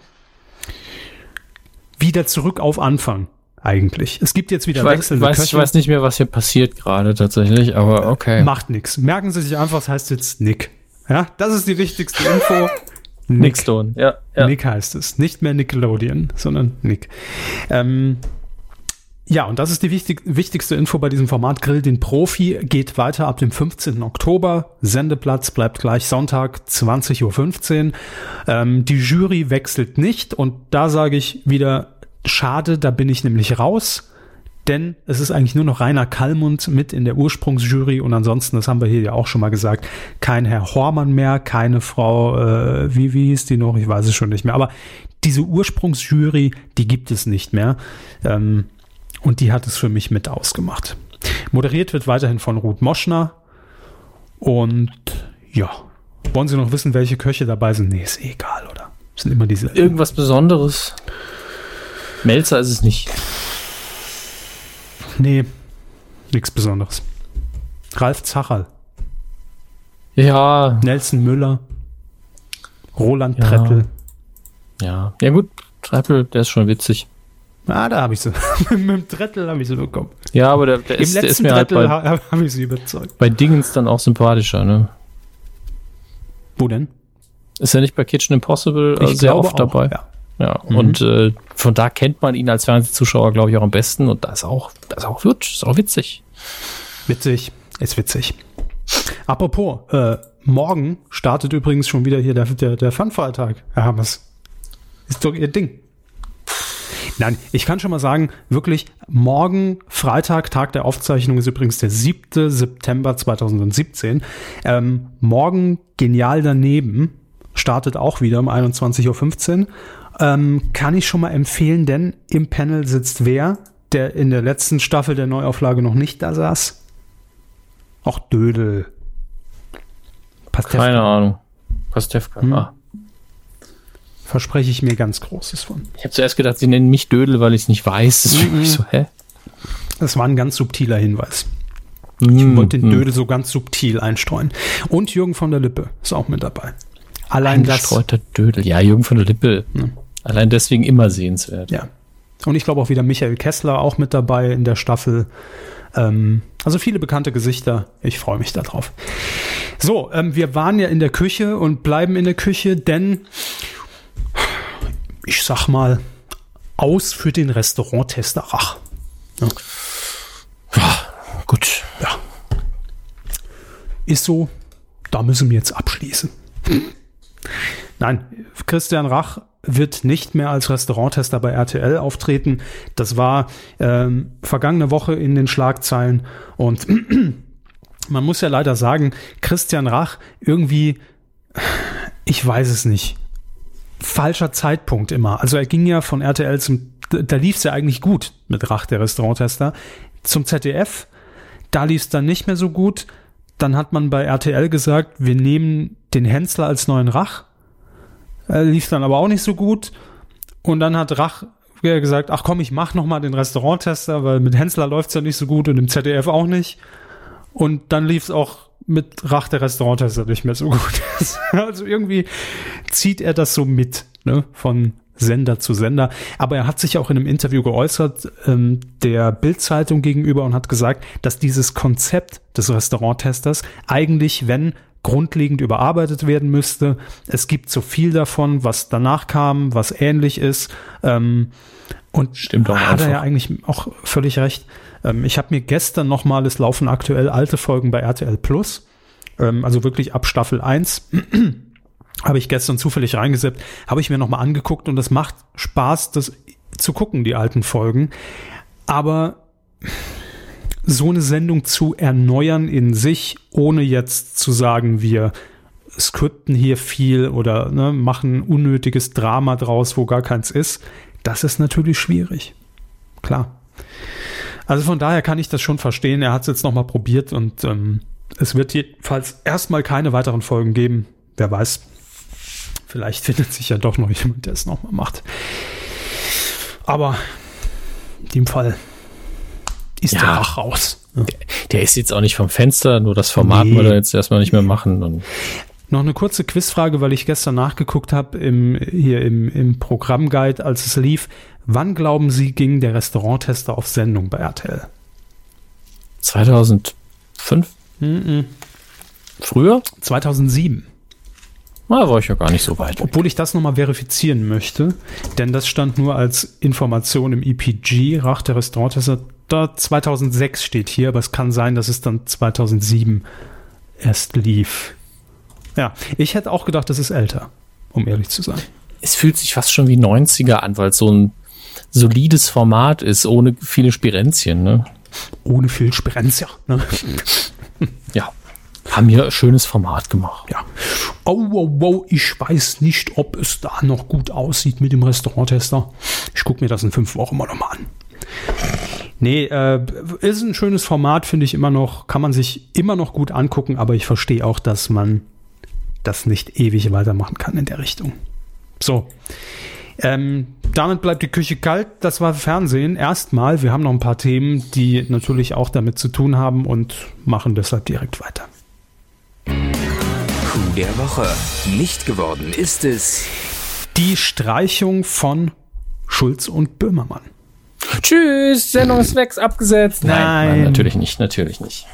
wieder zurück auf Anfang eigentlich. Es gibt jetzt wieder ich wechselnde weiß, Köche. Ich weiß nicht mehr, was hier passiert gerade tatsächlich, aber okay. Macht nichts. Merken Sie sich einfach, es heißt jetzt Nick. Ja, das ist die wichtigste Info. Nick. Nick Stone, ja, ja. Nick heißt es. Nicht mehr Nickelodeon, sondern Nick. Ähm, ja, und das ist die wichtig, wichtigste Info bei diesem Format. Grill den Profi geht weiter ab dem 15. Oktober. Sendeplatz bleibt gleich Sonntag 20.15 Uhr. Ähm, die Jury wechselt nicht und da sage ich wieder, schade, da bin ich nämlich raus. Denn es ist eigentlich nur noch Rainer Kallmund mit in der Ursprungsjury und ansonsten, das haben wir hier ja auch schon mal gesagt, kein Herr Hormann mehr, keine Frau, äh, wie, wie hieß die noch? Ich weiß es schon nicht mehr. Aber diese Ursprungsjury, die gibt es nicht mehr. Ähm, und die hat es für mich mit ausgemacht. Moderiert wird weiterhin von Ruth Moschner. Und ja, wollen Sie noch wissen, welche Köche dabei sind? Nee, ist eh egal, oder? Sind immer diese. Irgendwas Besonderes? Melzer ist es nicht. Nee, nichts Besonderes. Ralf Zacherl. Ja. Nelson Müller. Roland ja. Treppel. Ja. Ja, gut. Treppel, der ist schon witzig. Ah, da habe ich sie. Mit dem Drettel habe ich sie bekommen. Ja, aber der, der, Im ist, der ist mir Drettel halt bei, habe ich sie überzeugt. Bei Dingens dann auch sympathischer, ne? Wo denn? Ist er nicht bei Kitchen Impossible ich sehr oft auch, dabei? Ja. Ja, mhm. und äh, von da kennt man ihn als Fernsehzuschauer, glaube ich, auch am besten. Und da ist auch, das ist auch, ist auch witzig. Witzig, ist witzig. Apropos, äh, morgen startet übrigens schon wieder hier der, der, der Fun-Feiertag, Herr Hammers. Ist doch Ihr Ding. Nein, ich kann schon mal sagen, wirklich, morgen, Freitag, Tag der Aufzeichnung ist übrigens der 7. September 2017. Ähm, morgen genial daneben startet auch wieder um 21.15 Uhr. Ähm, kann ich schon mal empfehlen, denn im Panel sitzt wer, der in der letzten Staffel der Neuauflage noch nicht da saß? Auch Dödel. Pastewka. Keine Ahnung. Pastewka. Hm. Ah verspreche ich mir ganz Großes von. Ich habe zuerst gedacht, sie nennen mich Dödel, weil ich es nicht weiß. Das, mm -mm. so, hä? das war ein ganz subtiler Hinweis. Ich mm, wollte den Dödel so ganz subtil einstreuen. Und Jürgen von der Lippe ist auch mit dabei. Allein das, Dödel. Ja, Jürgen von der Lippe. Ja. Allein deswegen immer sehenswert. Ja. Und ich glaube auch wieder Michael Kessler auch mit dabei in der Staffel. Ähm, also viele bekannte Gesichter. Ich freue mich darauf. So, ähm, wir waren ja in der Küche und bleiben in der Küche, denn ich sag mal, aus für den Restauranttester Rach. Ja. ja, gut. Ja. Ist so, da müssen wir jetzt abschließen. Nein, Christian Rach wird nicht mehr als Restauranttester bei RTL auftreten. Das war ähm, vergangene Woche in den Schlagzeilen und man muss ja leider sagen, Christian Rach irgendwie, ich weiß es nicht, falscher Zeitpunkt immer. Also er ging ja von RTL zum, da lief es ja eigentlich gut mit Rach, der Restauranttester, zum ZDF, da lief es dann nicht mehr so gut. Dann hat man bei RTL gesagt, wir nehmen den Hensler als neuen Rach. Er lief dann aber auch nicht so gut. Und dann hat Rach gesagt, ach komm, ich mach noch mal den Restauranttester, weil mit Hensler läuft's ja nicht so gut und im ZDF auch nicht. Und dann lief's auch mit Rach der Restauranttester nicht mehr so gut. also irgendwie zieht er das so mit, ne, von Sender zu Sender. Aber er hat sich auch in einem Interview geäußert, ähm, der Bild-Zeitung gegenüber und hat gesagt, dass dieses Konzept des Restauranttesters eigentlich, wenn grundlegend überarbeitet werden müsste. Es gibt so viel davon, was danach kam, was ähnlich ist. Ähm, und Stimmt auch hat einfach. er ja eigentlich auch völlig recht. Ähm, ich habe mir gestern nochmal, es laufen aktuell alte Folgen bei RTL Plus, ähm, also wirklich ab Staffel 1. habe ich gestern zufällig reingesetzt, habe ich mir nochmal angeguckt und es macht Spaß, das zu gucken, die alten Folgen. Aber so eine Sendung zu erneuern in sich, ohne jetzt zu sagen, wir skripten hier viel oder ne, machen unnötiges Drama draus, wo gar keins ist, das ist natürlich schwierig. Klar. Also von daher kann ich das schon verstehen. Er hat es jetzt nochmal probiert und ähm, es wird jedenfalls erstmal keine weiteren Folgen geben. Wer weiß. Vielleicht findet sich ja doch noch jemand, der es nochmal macht. Aber in dem Fall ist Ja. der Rach raus. Ja. Der ist jetzt auch nicht vom Fenster, nur das Format Nee. wir jetzt erstmal nicht mehr machen. Und Noch eine kurze Quizfrage, weil ich gestern nachgeguckt habe im, hier im, im Programmguide, als es lief. Wann glauben Sie, ging der Restauranttester auf Sendung bei RTL? 2005? Früher? 2007. Na, war ich ja gar nicht so weit. Obwohl ich das nochmal verifizieren möchte, denn das stand nur als Information im EPG, Rach der Restauranttester. Da 2006 steht hier, aber es kann sein, dass es dann 2007 erst lief. Ja, ich hätte auch gedacht, das ist älter, um ehrlich zu sein. Es fühlt sich fast schon wie 90er an, weil es so ein solides Format ist, ohne viele Spirenzchen. Ne? Ohne viel Sprenzia. Ne? Ja. Haben hier ein schönes Format gemacht. Ja. Oh, oh, oh, ich weiß nicht, ob es da noch gut aussieht mit dem Restauranttester. Ich gucke mir das in fünf Wochen mal nochmal an. Nee, äh, ist ein schönes Format, finde ich immer noch, kann man sich immer noch gut angucken, aber ich verstehe auch, dass man das nicht ewig weitermachen kann in der Richtung. So. Ähm, damit bleibt die Küche kalt. Das war Fernsehen. Erstmal, wir haben noch ein paar Themen, die natürlich auch damit zu tun haben und machen deshalb direkt weiter. Coup der Woche. Nicht geworden ist es. Die Streichung von Schulz und Böhmermann. Tschüss, Sendung ist weg, abgesetzt. Nein. natürlich nicht, natürlich nicht.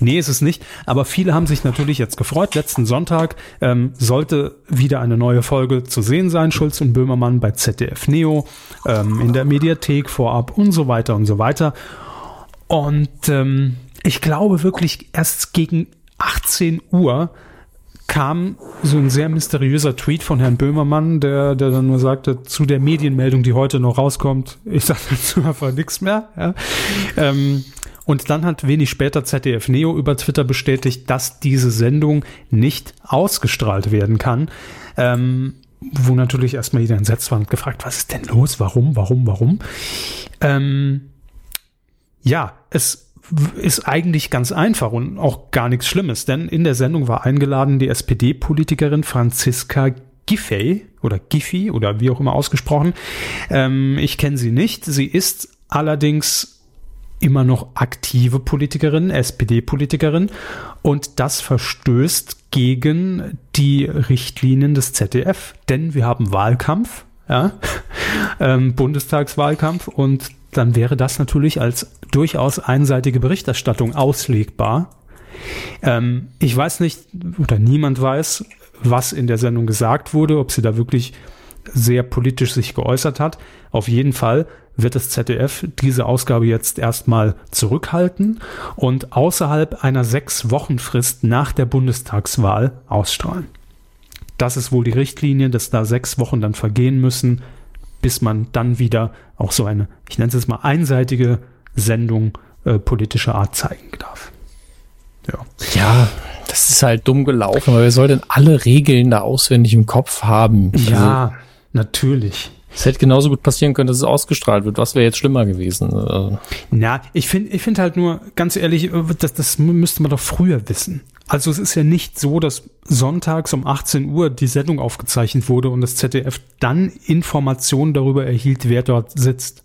Nee, ist es nicht. Aber viele haben sich natürlich jetzt gefreut. Letzten Sonntag ähm, sollte wieder eine neue Folge zu sehen sein. Schulz und Böhmermann bei ZDF Neo, ähm, in der Mediathek vorab und so weiter und so weiter. Und ähm, ich glaube wirklich erst gegen 18 Uhr kam so ein sehr mysteriöser Tweet von Herrn Böhmermann, der, der dann nur sagte, zu der Medienmeldung, die heute noch rauskommt, ich sage dazu einfach nichts mehr. Ja. Ähm, und dann hat wenig später ZDF Neo über Twitter bestätigt, dass diese Sendung nicht ausgestrahlt werden kann. Ähm, wo natürlich erstmal jeder entsetzt war und gefragt, was ist denn los? Warum, warum, warum? Ähm, ja, es ist eigentlich ganz einfach und auch gar nichts Schlimmes, denn in der Sendung war eingeladen die SPD-Politikerin Franziska Giffey oder Giffey oder wie auch immer ausgesprochen. Ähm, ich kenne sie nicht. Sie ist allerdings immer noch aktive Politikerin, SPD-Politikerin und das verstößt gegen die Richtlinien des ZDF, denn wir haben Wahlkampf, ja, ähm, Bundestagswahlkampf und dann wäre das natürlich als durchaus einseitige Berichterstattung auslegbar. Ähm, ich weiß nicht, oder niemand weiß, was in der Sendung gesagt wurde, ob sie da wirklich sehr politisch sich geäußert hat. Auf jeden Fall wird das ZDF diese Ausgabe jetzt erstmal zurückhalten und außerhalb einer sechs Wochen Frist nach der Bundestagswahl ausstrahlen. Das ist wohl die Richtlinie, dass da sechs Wochen dann vergehen müssen, bis man dann wieder auch so eine, ich nenne es jetzt mal einseitige Sendung äh, politischer Art zeigen darf. Ja. ja, das ist halt dumm gelaufen, weil wir sollten alle Regeln da auswendig im Kopf haben. Ja, also, natürlich. Es hätte genauso gut passieren können, dass es ausgestrahlt wird. Was wäre jetzt schlimmer gewesen? Na, ich finde ich finde halt nur, ganz ehrlich, das, das müsste man doch früher wissen. Also es ist ja nicht so, dass sonntags um 18 Uhr die Sendung aufgezeichnet wurde und das ZDF dann Informationen darüber erhielt, wer dort sitzt.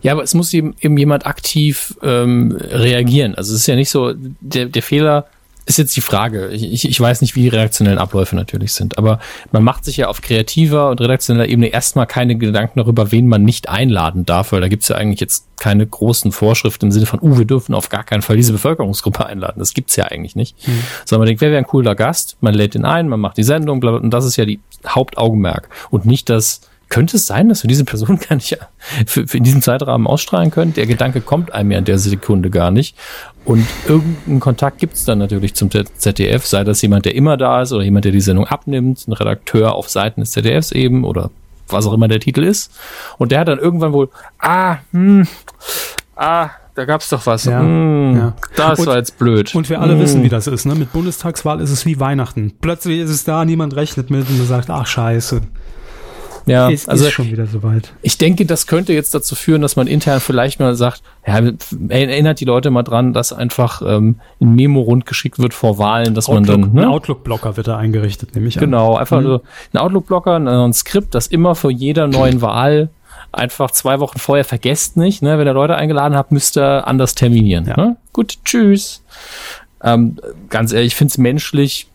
Ja, aber es muss eben, eben jemand aktiv ähm, reagieren. Also es ist ja nicht so, der, der Fehler ist jetzt die Frage. Ich, ich weiß nicht, wie die reaktionellen Abläufe natürlich sind, aber man macht sich ja auf kreativer und redaktioneller Ebene erstmal keine Gedanken darüber, wen man nicht einladen darf, weil da gibt's ja eigentlich jetzt keine großen Vorschriften im Sinne von, uh, wir dürfen auf gar keinen Fall diese Bevölkerungsgruppe einladen. Das gibt's ja eigentlich nicht. Mhm. Sondern man denkt, wer wäre ein cooler Gast? Man lädt ihn ein, man macht die Sendung, bla, bla, und das ist ja die Hauptaugenmerk. Und nicht das, könnte es sein, dass wir diese Person gar nicht für, für in diesem Zeitrahmen ausstrahlen können? Der Gedanke kommt einem ja in der Sekunde gar nicht. Und irgendeinen Kontakt gibt es dann natürlich zum ZDF, sei das jemand, der immer da ist oder jemand, der die Sendung abnimmt, ein Redakteur auf Seiten des ZDFs eben oder was auch immer der Titel ist. Und der hat dann irgendwann wohl, ah, hm, ah, da gab's doch was. Ja, hm, ja. Das und, war jetzt blöd. Und wir alle hm. wissen, wie das ist. Ne? Mit Bundestagswahl ist es wie Weihnachten. Plötzlich ist es da, niemand rechnet mit und man sagt, ach scheiße. Ja, ist, also ist schon wieder soweit. Ich denke, das könnte jetzt dazu führen, dass man intern vielleicht mal sagt, ja, erinnert die Leute mal dran, dass einfach ähm, ein Memo rundgeschickt wird vor Wahlen, dass Outlook, man dann ne? ein Outlook-Blocker wird da eingerichtet, nämlich genau, einfach mhm. so ein Outlook-Blocker, ein Skript, das immer vor jeder neuen Wahl einfach zwei Wochen vorher vergesst nicht, ne? Wenn ihr Leute eingeladen habt, müsst ihr anders terminieren. Ja. Ne? Gut, tschüss. Ähm, ganz ehrlich, ich finde es menschlich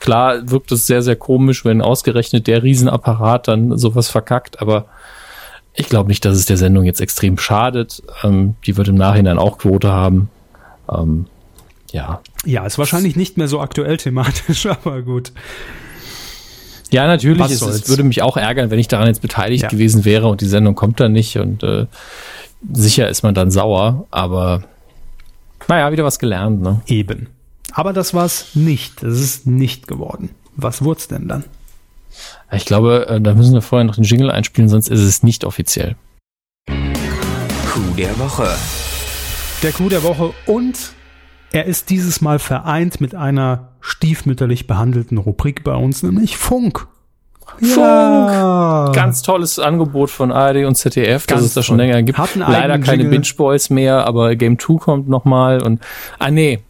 Klar wirkt es sehr, sehr komisch, wenn ausgerechnet der Riesenapparat dann sowas verkackt, aber ich glaube nicht, dass es der Sendung jetzt extrem schadet. Ähm, die wird im Nachhinein auch Quote haben. Ähm, ja. Ja, ist wahrscheinlich nicht mehr so aktuell thematisch, aber gut. Ja, natürlich. Es, es, würde mich auch ärgern, wenn ich daran jetzt beteiligt ja. gewesen wäre und die Sendung kommt dann nicht und äh, sicher ist man dann sauer, aber naja, wieder was gelernt, ne? Eben. Aber das war es nicht. Das ist nicht geworden. Was wurde es denn dann? Ich glaube, äh, da müssen wir vorher noch den Jingle einspielen, sonst ist es nicht offiziell. Coup der Woche. Der Coup der Woche und er ist dieses Mal vereint mit einer stiefmütterlich behandelten Rubrik bei uns, nämlich Funk. Funk! Ja. Ganz tolles Angebot von ARD und ZDF, Ganz dass es da schon länger gibt. Leider keine Binge Boys mehr, aber Game 2 kommt nochmal und ah nee,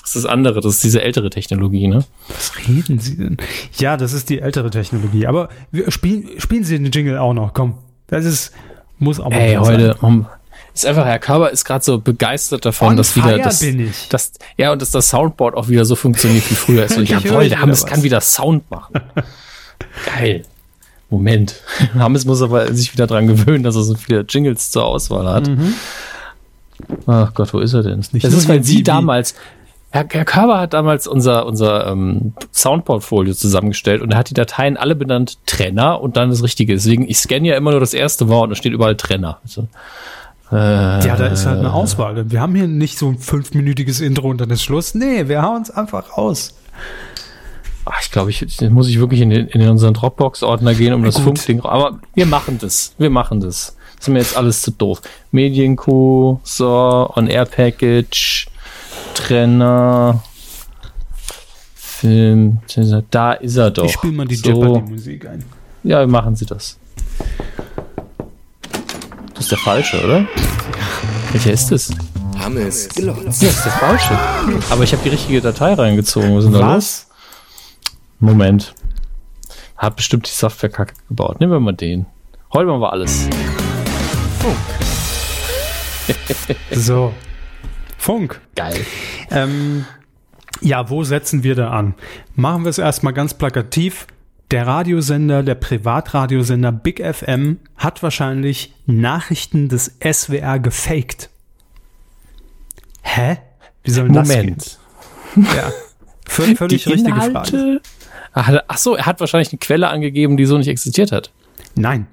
das ist das andere, das ist diese ältere Technologie, ne? Was reden Sie denn? Ja, das ist die ältere Technologie. Aber wir spielen, spielen Sie den Jingle auch noch, komm. Das ist, muss auch mal Ey, heute, um, ist einfach, Herr Körber ist gerade so begeistert davon, On dass wieder das, das, ja, und dass das Soundboard auch wieder so funktioniert wie früher. Also, jawohl, der Hammes kann wieder Sound machen. Geil. Moment. Hammes muss aber sich wieder dran gewöhnen, dass er so viele Jingles zur Auswahl hat. Mhm. Ach Gott, wo ist er denn? Nicht das ist, weil Sie damals, Herr, Herr Körber hat damals unser, unser ähm, Soundportfolio zusammengestellt und er hat die Dateien alle benannt Trenner und dann das Richtige. Deswegen, ich scanne ja immer nur das erste Wort und da steht überall Trenner. Also, äh, ja, da ist halt eine Auswahl. Wir haben hier nicht so ein fünfminütiges Intro und dann ist Schluss. Nee, wir hauen es einfach aus. Ach, ich glaube, ich, muss ich wirklich in, den, in unseren Dropbox-Ordner gehen, um das Funkding. Aber wir machen das. Wir machen das. Ist mir jetzt alles zu doof. Medienkuh, so, On-Air-Package, Trenner, Film, da ist er doch. Ich spiele mal die so. Jeopardy-Musik ein. Ja, machen Sie das. Das ist der falsche, oder? Welcher ist das? Hammes Glotz. Ja, das ist der falsche. Aber ich habe die richtige Datei reingezogen. Was? Was? Moment. Hat bestimmt die Software kacke gebaut. Nehmen wir mal den. Heute machen wir alles. Funk. so. Funk. Geil. Ähm, ja, wo setzen wir da an? Machen wir es erstmal ganz plakativ. Der Radiosender, der Privatradiosender Big FM hat wahrscheinlich Nachrichten des SWR gefaked. Hä? Wie soll Moment. das gehen? Ja. Völlig richtige Frage. Ach so, er hat wahrscheinlich eine Quelle angegeben, die so nicht existiert hat. Nein.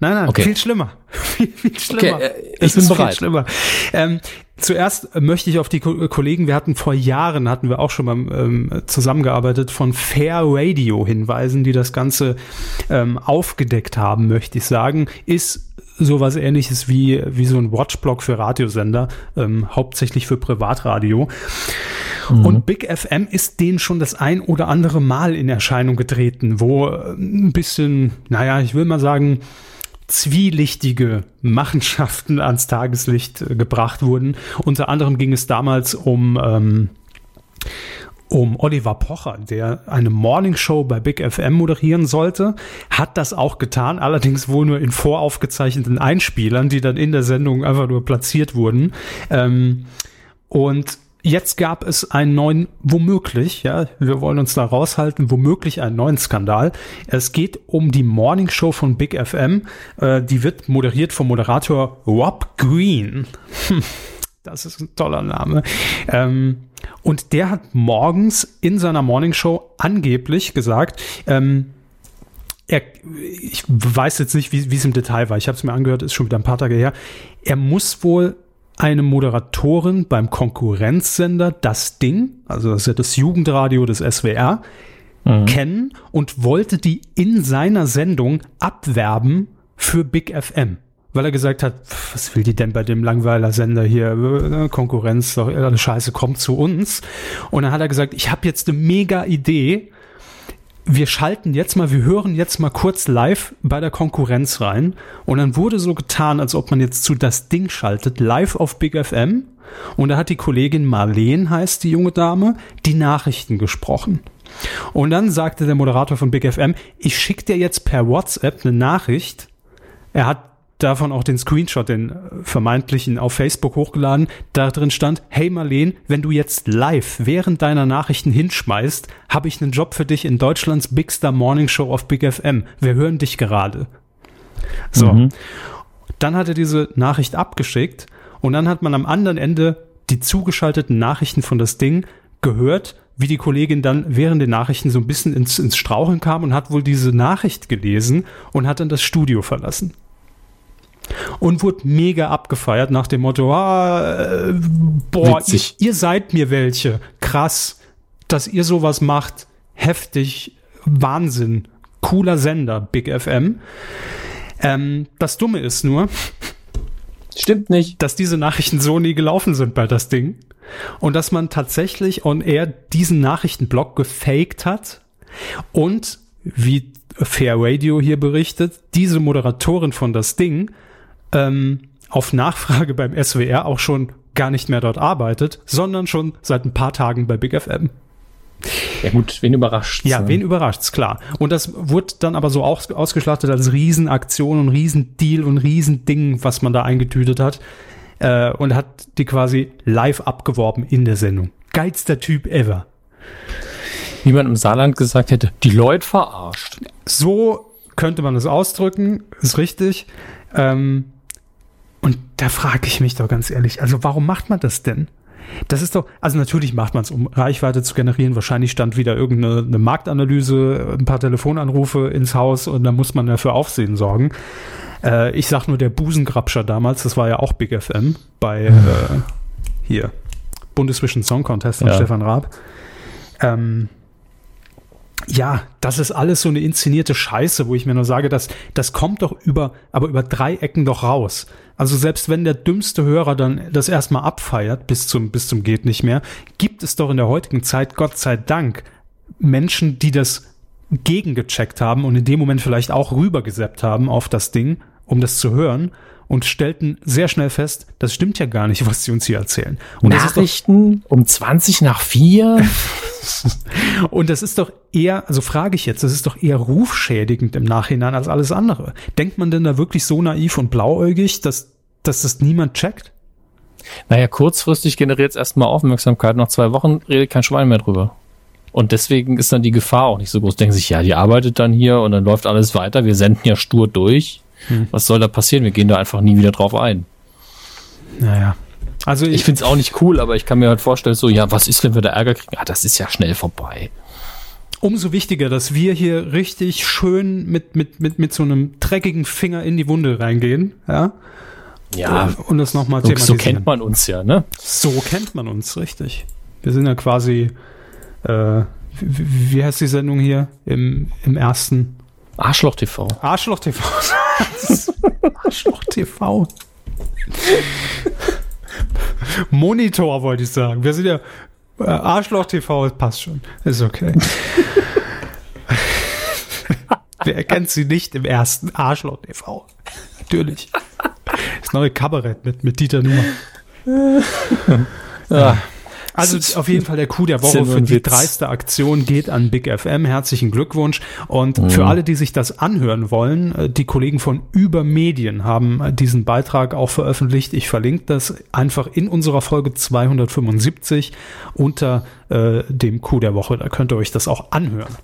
Nein, nein, okay. viel schlimmer. viel, viel schlimmer. Okay, äh, ich es bin bereit. schlimmer. Ähm, zuerst möchte ich auf die Ko Kollegen, wir hatten vor Jahren, hatten wir auch schon mal ähm, zusammengearbeitet, von Fair Radio hinweisen, die das Ganze ähm, aufgedeckt haben, möchte ich sagen, ist sowas ähnliches wie, wie so ein Watchblock für Radiosender, ähm, hauptsächlich für Privatradio. Mhm. Und Big FM ist denen schon das ein oder andere Mal in Erscheinung getreten, wo äh, ein bisschen, naja, ich will mal sagen, zwielichtige Machenschaften ans Tageslicht äh, gebracht wurden. Unter anderem ging es damals um, ähm, um Oliver Pocher, der eine Morningshow bei Big FM moderieren sollte, hat das auch getan, allerdings wohl nur in voraufgezeichneten Einspielern, die dann in der Sendung einfach nur platziert wurden. Ähm, und Jetzt gab es einen neuen, womöglich, ja, wir wollen uns da raushalten, womöglich einen neuen Skandal. Es geht um die Morning Show von Big FM. Äh, die wird moderiert vom Moderator Rob Green. das ist ein toller Name. Ähm, und der hat morgens in seiner Morning Show angeblich gesagt, ähm, er, ich weiß jetzt nicht, wie es im Detail war. Ich habe es mir angehört, ist schon wieder ein paar Tage her. Er muss wohl eine Moderatorin beim Konkurrenzsender Das Ding, also das ist ja das Jugendradio des SWR, mhm. kennen und wollte die in seiner Sendung abwerben für Big FM. Weil er gesagt hat, was will die denn bei dem langweiler Sender hier? Äh, Konkurrenz, doch, alle Scheiße kommt zu uns. Und dann hat er gesagt, ich habe jetzt eine mega Idee wir schalten jetzt mal, wir hören jetzt mal kurz live bei der Konkurrenz rein. Und dann wurde so getan, als ob man jetzt zu das Ding schaltet, live auf Big FM. Und da hat die Kollegin Marleen, heißt die junge Dame, die Nachrichten gesprochen. Und dann sagte der Moderator von Big FM, ich schicke dir jetzt per WhatsApp eine Nachricht. Er hat davon auch den Screenshot, den vermeintlichen, auf Facebook hochgeladen. Da drin stand, hey Marleen, wenn du jetzt live während deiner Nachrichten hinschmeißt, habe ich einen Job für dich in Deutschlands Big Star Morning Show auf Big FM. Wir hören dich gerade. So. Mhm. Dann hat er diese Nachricht abgeschickt und dann hat man am anderen Ende die zugeschalteten Nachrichten von das Ding gehört, wie die Kollegin dann während den Nachrichten so ein bisschen ins, ins Straucheln kam und hat wohl diese Nachricht gelesen und hat dann das Studio verlassen und wurde mega abgefeiert nach dem Motto, ah, äh, boah, ihr, ihr, seid mir welche. Krass, dass ihr sowas macht. Heftig, Wahnsinn. Cooler Sender, Big FM. Ähm, das Dumme ist nur, Stimmt nicht. Dass diese Nachrichten so nie gelaufen sind bei das Ding. Und dass man tatsächlich on air diesen Nachrichtenblock gefaked hat und wie Fair Radio hier berichtet, diese Moderatorin von das Ding ähm, auf Nachfrage beim SWR auch schon gar nicht mehr dort arbeitet, sondern schon seit ein paar Tagen bei Big FM. Ja gut, wen überrascht Ja, ne? wen überrascht's, klar. Und das wurde dann aber so aus, ausgeschlachtet als Riesenaktion und Riesendeal und Riesending, was man da eingetütet hat. Äh, und hat die quasi live abgeworben in der Sendung. Geilster Typ ever. Wie man im Saarland gesagt hätte, die Leute verarscht. So könnte man es ausdrücken, ist richtig. Ähm, da frage ich mich doch ganz ehrlich, also warum macht man das denn? Das ist doch, also natürlich macht man es, um Reichweite zu generieren. Wahrscheinlich stand wieder irgendeine Marktanalyse, ein paar Telefonanrufe ins Haus und dann muss man dafür Aufsehen sorgen. Äh, ich sag nur der Busengrabscher damals, das war ja auch Big FM bei äh, hier Bundesvision Song Contest von ja. Stefan Raab. Ähm, ja, das ist alles so eine inszenierte Scheiße, wo ich mir nur sage, dass das kommt doch über, aber über drei Ecken doch raus. Also selbst wenn der dümmste Hörer dann das erstmal abfeiert bis zum, bis zum geht nicht mehr, gibt es doch in der heutigen Zeit, Gott sei Dank, Menschen, die das gegengecheckt haben und in dem Moment vielleicht auch rübergeseppt haben auf das Ding, um das zu hören und stellten sehr schnell fest, das stimmt ja gar nicht, was sie uns hier erzählen. Und Nachrichten um 20 nach 4? und das ist doch eher, also frage ich jetzt, das ist doch eher rufschädigend im Nachhinein als alles andere. Denkt man denn da wirklich so naiv und blauäugig, dass, dass das niemand checkt? Naja, kurzfristig generiert es erstmal Aufmerksamkeit. Nach zwei Wochen redet kein Schwein mehr drüber. Und deswegen ist dann die Gefahr auch nicht so groß. Denken sich, ja, die arbeitet dann hier und dann läuft alles weiter. Wir senden ja stur durch. Hm. Was soll da passieren? Wir gehen da einfach nie wieder drauf ein. Naja. Also ich, ich finde es auch nicht cool, aber ich kann mir halt vorstellen, so, ja, was ist, wenn wir da Ärger kriegen? Ah, das ist ja schnell vorbei. umso wichtiger, dass wir hier richtig schön mit, mit, mit, mit so einem dreckigen Finger in die Wunde reingehen, ja. Ja. Und, das nochmal so, so kennt man uns ja, ne? So kennt man uns, richtig. Wir sind ja quasi, äh, wie, wie heißt die Sendung hier im, im ersten? Arschloch TV. Arschloch TV. Arschloch TV. Monitor wollte ich sagen. Wir sind ja äh, Arschloch TV, passt schon. Ist okay. Wer erkennt sie nicht im ersten Arschloch TV? Natürlich. Das neue Kabarett mit, mit Dieter Nuhr. ja. Also auf jeden Fall der Coup der Woche für die dreiste Aktion geht an Big FM. Herzlichen Glückwunsch. Und mhm. für alle, die sich das anhören wollen, äh, die Kollegen von Übermedien haben äh, diesen Beitrag auch veröffentlicht. Ich verlinke das einfach in unserer Folge 275 unter äh, dem Coup der Woche. Da könnt ihr euch das auch anhören.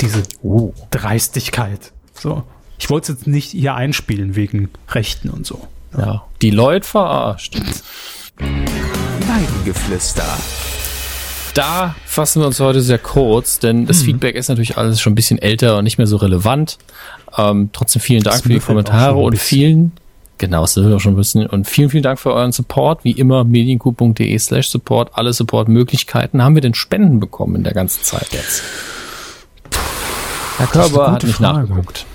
Diese oh. Dreistigkeit. So. Ich wollte es jetzt nicht hier einspielen wegen Rechten und so. Ja. die Leute verarscht. Weidengeflüster. Da fassen wir uns heute sehr kurz, denn das hm. Feedback ist natürlich alles schon ein bisschen älter und nicht mehr so relevant. Ähm, trotzdem vielen Dank das für die Kommentare und vielen, genau, das wird auch schon ein bisschen, und vielen, vielen Dank für euren Support. Wie immer, medienku.de slash support, alle Support-Möglichkeiten. Haben wir denn Spenden bekommen in der ganzen Zeit jetzt? Herr Körber hat nicht Frage. nachgeguckt.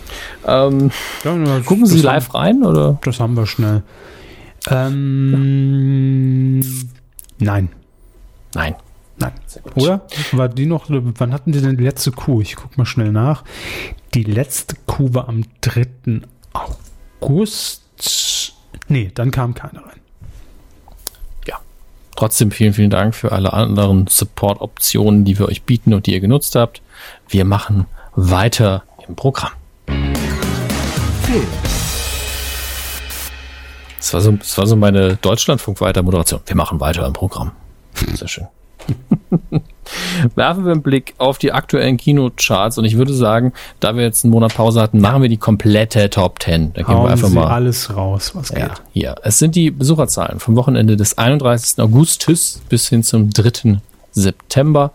Ähm, ja, gucken Sie live haben, rein, oder? Das haben wir schnell. Ähm, Nein. Nein. Nein. Oder? War die noch, wann hatten die denn die letzte Kuh? Ich guck mal schnell nach. Die letzte Kuh war am 3. August. Nee, dann kam keine rein. Ja. Trotzdem vielen, vielen Dank für alle anderen Support-Optionen, die wir euch bieten und die ihr genutzt habt. Wir machen weiter im Programm. Film. Das war so, das war so meine Deutschlandfunk-Weiter-Moderation. Wir machen weiter im Programm. Sehr schön. Werfen wir einen Blick auf die aktuellen Kinocharts und ich würde sagen, da wir jetzt einen Monat Pause hatten, machen wir die komplette Top 10. Da gehen wir einfach Sie mal alles raus, was ja, geht. Hier, es sind die Besucherzahlen vom Wochenende des 31. Augustes bis hin zum 3. September.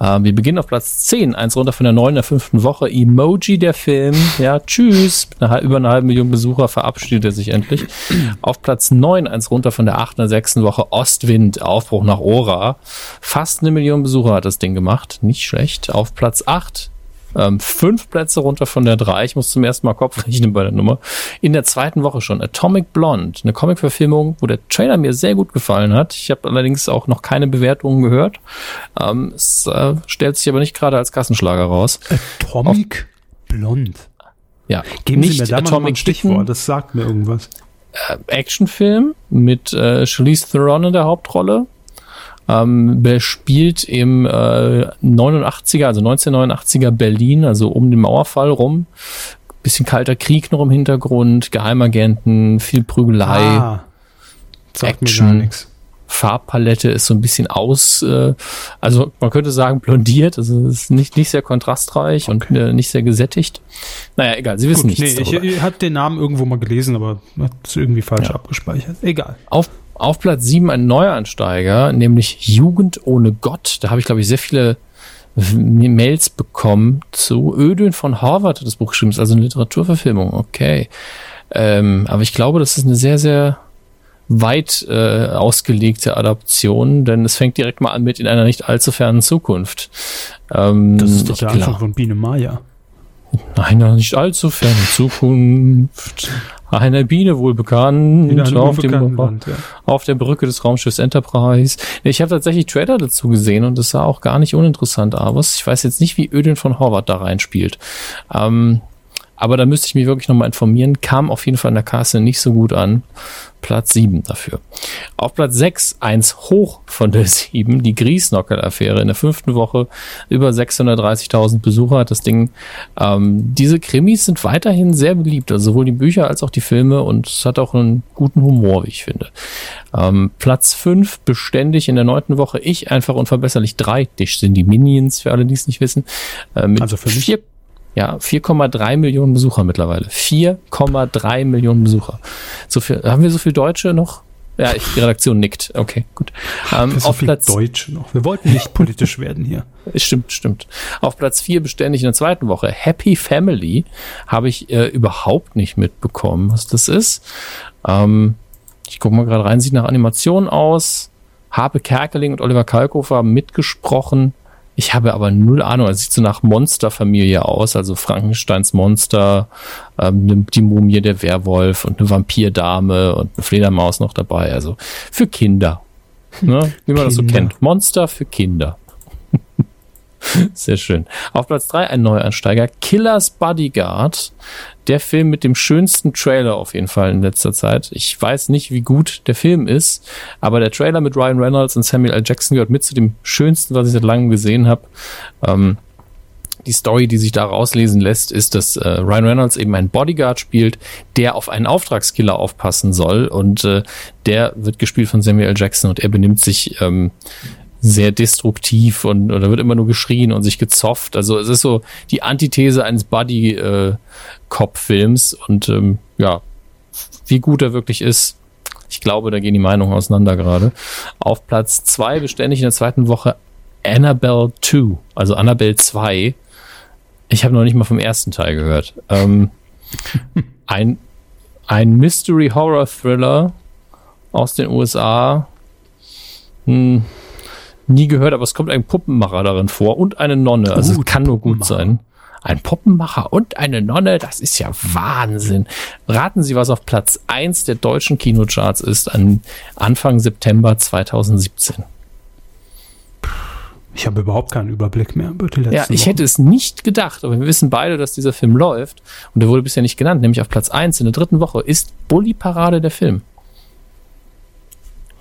Äh, wir beginnen auf Platz 10, eins runter von der 9 der fünften Woche. Emoji, der Film. Ja, tschüss. Eine, über eine halbe Million Besucher verabschiedet er sich endlich. auf Platz 9, eins runter von der 8. der sechsten Woche. Ostwind, Aufbruch nach Ora. Fast eine Million Besucher hat das Ding gemacht. Nicht schlecht. Auf Platz 8, ähm, fünf Plätze runter von der drei. Ich muss zum ersten Mal Kopf rechnen bei der Nummer. In der zweiten Woche schon. Atomic Blonde, eine Comic-Verfilmung, wo der Trailer mir sehr gut gefallen hat. Ich habe allerdings auch noch keine Bewertungen gehört. Ähm, es äh, stellt sich aber nicht gerade als Kassenschlager raus. Atomic Auf, Blonde. Ja, Geben nicht Sie mir da Atomic mal ein Stichwort, das sagt mir irgendwas. Äh, Actionfilm mit äh, Charlize Theron in der Hauptrolle ähm, bespielt im äh, 89er, also 1989er Berlin, also um den Mauerfall rum. Bisschen kalter Krieg noch im Hintergrund, Geheimagenten, viel Prügelei, ah, Action. Farbpalette ist so ein bisschen aus, äh, also man könnte sagen blondiert, also ist nicht, nicht sehr kontrastreich okay. und äh, nicht sehr gesättigt. Naja, egal, Sie wissen Gut, nichts. Nee, ich, ich hatte den Namen irgendwo mal gelesen, aber hat es irgendwie falsch ja. abgespeichert. Egal. Auf auf Platz 7 ein Neuansteiger, nämlich Jugend ohne Gott. Da habe ich, glaube ich, sehr viele Mails bekommen zu Ödön von Harvard hat das Buch geschrieben, ist also eine Literaturverfilmung, okay. Ähm, aber ich glaube, das ist eine sehr, sehr weit äh, ausgelegte Adaption, denn es fängt direkt mal an mit in einer nicht allzu fernen Zukunft. Ähm, das ist doch der Anfang von Biene Maya. Einer nicht allzu fernen Zukunft einer Biene wohl bekannt auf, dem, Land, ja. auf der Brücke des Raumschiffs Enterprise. Ich habe tatsächlich Trailer dazu gesehen und es sah auch gar nicht uninteressant aus. Ich weiß jetzt nicht, wie Ödin von Horvath da reinspielt. Ähm, aber da müsste ich mich wirklich nochmal informieren. Kam auf jeden Fall in der Kasse nicht so gut an. Platz 7 dafür. Auf Platz 6, eins hoch von der 7, die Griesnockel-Affäre. In der fünften Woche über 630.000 Besucher hat das Ding. Ähm, diese Krimis sind weiterhin sehr beliebt, also sowohl die Bücher als auch die Filme und es hat auch einen guten Humor, wie ich finde. Ähm, Platz 5, beständig in der neunten Woche. Ich einfach unverbesserlich drei. Dich sind die Minions, für alle, die es nicht wissen. Äh, mit also für mich? Vier ja, 4,3 Millionen Besucher mittlerweile. 4,3 Millionen Besucher. So viel, haben wir so viel Deutsche noch Ja, ich, die Redaktion nickt. Okay, gut. Ähm, auf Platz Deutsch noch. Wir wollten nicht politisch werden hier. Stimmt, stimmt. Auf Platz 4 beständig in der zweiten Woche. Happy Family habe ich äh, überhaupt nicht mitbekommen, was das ist. Ähm, ich gucke mal gerade rein, sieht nach Animation aus. Harpe Kerkeling und Oliver Kalkofer haben mitgesprochen. Ich habe aber null Ahnung. Es sieht so nach Monsterfamilie aus, also Frankensteins Monster, ähm, die Mumie, der Werwolf und eine Vampirdame und eine Fledermaus noch dabei. Also für Kinder. Ne? Wie man Kinder. das so kennt. Monster für Kinder. Sehr schön. Auf Platz 3 ein Neuansteiger, Killers Bodyguard. Der Film mit dem schönsten Trailer auf jeden Fall in letzter Zeit. Ich weiß nicht, wie gut der Film ist, aber der Trailer mit Ryan Reynolds und Samuel L. Jackson gehört mit zu dem schönsten, was ich seit langem gesehen habe. Ähm, die Story, die sich da rauslesen lässt, ist, dass äh, Ryan Reynolds eben einen Bodyguard spielt, der auf einen Auftragskiller aufpassen soll und äh, der wird gespielt von Samuel L. Jackson und er benimmt sich ähm, sehr destruktiv und oder wird immer nur geschrien und sich gezofft. Also es ist so die Antithese eines Buddy-Cop-Films äh, und ähm, ja, wie gut er wirklich ist, ich glaube, da gehen die Meinungen auseinander gerade. Auf Platz zwei beständig in der zweiten Woche Annabelle 2, also Annabelle 2. Ich habe noch nicht mal vom ersten Teil gehört. Ähm, ein, ein Mystery-Horror-Thriller aus den USA. Hm, nie gehört, aber es kommt ein Puppenmacher darin vor und eine Nonne. Also uh, es kann nur gut sein. Ein Puppenmacher und eine Nonne, das ist ja Wahnsinn. Raten Sie, was auf Platz 1 der deutschen Kinocharts ist an Anfang September 2017. Ich habe überhaupt keinen Überblick mehr über die letzten Ja, ich Wochen. hätte es nicht gedacht, aber wir wissen beide, dass dieser Film läuft und der wurde bisher nicht genannt, nämlich auf Platz 1 in der dritten Woche ist Bully Parade der Film.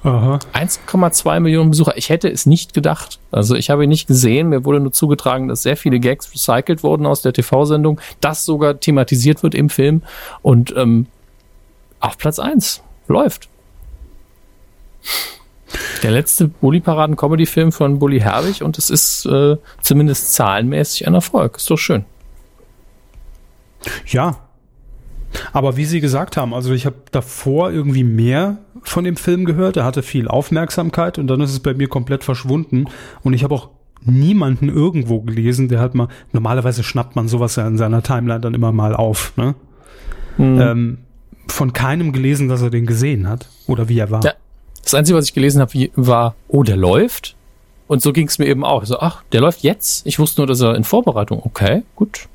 1,2 Millionen Besucher. Ich hätte es nicht gedacht. Also ich habe ihn nicht gesehen. Mir wurde nur zugetragen, dass sehr viele Gags recycelt wurden aus der TV-Sendung, das sogar thematisiert wird im Film und ähm, auf Platz 1 läuft. Der letzte Bully-Paraden-Comedy-Film von Bully Herbig und es ist äh, zumindest zahlenmäßig ein Erfolg. Ist doch schön. Ja, aber wie Sie gesagt haben, also ich habe davor irgendwie mehr von dem Film gehört. Er hatte viel Aufmerksamkeit und dann ist es bei mir komplett verschwunden. Und ich habe auch niemanden irgendwo gelesen, der hat mal, normalerweise schnappt man sowas ja in seiner Timeline dann immer mal auf, ne? Mhm. Ähm, von keinem gelesen, dass er den gesehen hat oder wie er war. Ja. Das Einzige, was ich gelesen habe, war, oh, der läuft. Und so ging es mir eben auch. So, ach, der läuft jetzt? Ich wusste nur, dass er in Vorbereitung. Okay, gut.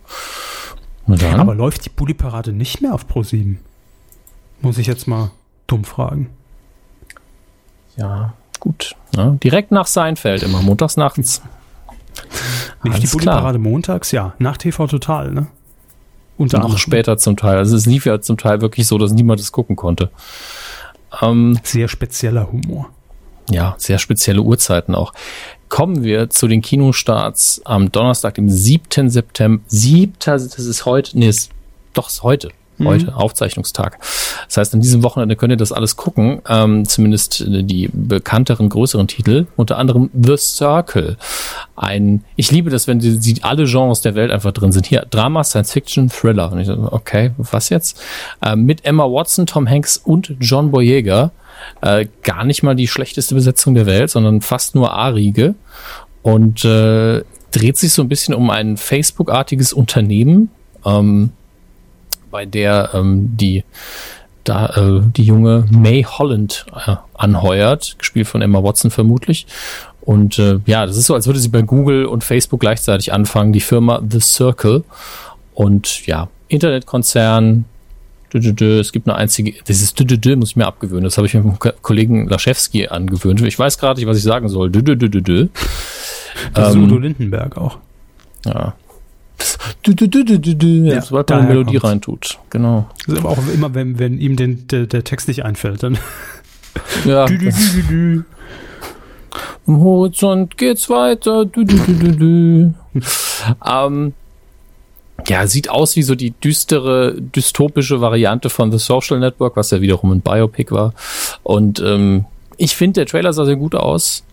Aber läuft die Bulli-Parade nicht mehr auf Pro7? Muss ich jetzt mal dumm fragen. Ja, gut. Ja, direkt nach Seinfeld, immer montags nachts. Lief die Bulli-Parade montags? Ja, nach TV Total, ne? Und noch später zum Teil. Also es lief ja zum Teil wirklich so, dass niemand es gucken konnte. Ähm, sehr spezieller Humor. Ja, sehr spezielle Uhrzeiten auch kommen wir zu den Kinostarts am Donnerstag, dem 7. September. 7. Das ist heute, nee, ist, doch, ist heute. Mhm. Heute. Aufzeichnungstag. Das heißt, an diesem Wochenende könnt ihr das alles gucken. Ähm, zumindest die bekannteren, größeren Titel. Unter anderem The Circle. Ein, ich liebe das, wenn die, die alle Genres der Welt einfach drin sind. Hier, Drama, Science Fiction, Thriller. Und ich so, okay, was jetzt? Ähm, mit Emma Watson, Tom Hanks und John Boyega. Äh, gar nicht mal die schlechteste Besetzung der Welt, sondern fast nur A-Riege. Und äh, dreht sich so ein bisschen um ein Facebook-artiges Unternehmen, ähm, bei der ähm, die da äh, die junge May Holland äh, anheuert, gespielt von Emma Watson vermutlich. Und äh, ja, das ist so, als würde sie bei Google und Facebook gleichzeitig anfangen, die Firma The Circle. Und ja, Internetkonzern, es gibt eine einzige, dieses muss ich mir abgewöhnen. Das habe ich mit dem Kollegen Laschewski angewöhnt. Ich weiß gerade nicht, was ich sagen soll. Das ähm, Udo Lindenberg auch. Ja. Du, du, du, du, du, du. Ja, sobald man eine Melodie kommt's. reintut. Genau. Das ist aber auch immer, wenn, wenn ihm den, der, der Text nicht einfällt, dann. Ja. du, du, du, du, Im Horizont geht's weiter. Du, du, du, du, du. ähm, ja, sieht aus wie so die düstere, dystopische Variante von The Social Network, was ja wiederum ein Biopic war. Und ähm, ich finde, der Trailer sah sehr gut aus.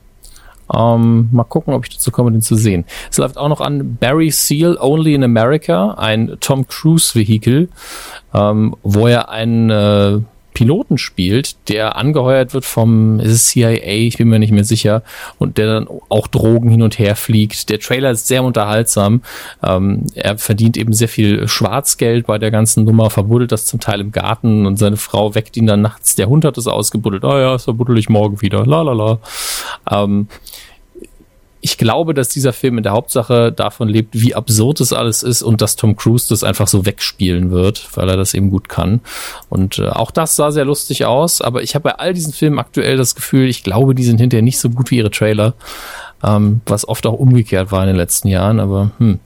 Ähm, mal gucken, ob ich dazu komme, den zu sehen. Es läuft auch noch an Barry Seal Only in America, ein Tom Cruise Vehikel, ähm, wo er einen äh, Piloten spielt, der angeheuert wird vom CIA, ich bin mir nicht mehr sicher, und der dann auch Drogen hin und her fliegt. Der Trailer ist sehr unterhaltsam. Ähm, er verdient eben sehr viel Schwarzgeld bei der ganzen Nummer, verbuddelt das zum Teil im Garten und seine Frau weckt ihn dann nachts. Der Hund hat es ausgebuddelt. Ah oh ja, das verbuddel ich morgen wieder. La la la. Ähm, ich glaube, dass dieser Film in der Hauptsache davon lebt, wie absurd es alles ist und dass Tom Cruise das einfach so wegspielen wird, weil er das eben gut kann. Und äh, auch das sah sehr lustig aus, aber ich habe bei all diesen Filmen aktuell das Gefühl, ich glaube, die sind hinterher nicht so gut wie ihre Trailer. Ähm, was oft auch umgekehrt war in den letzten Jahren, aber hm.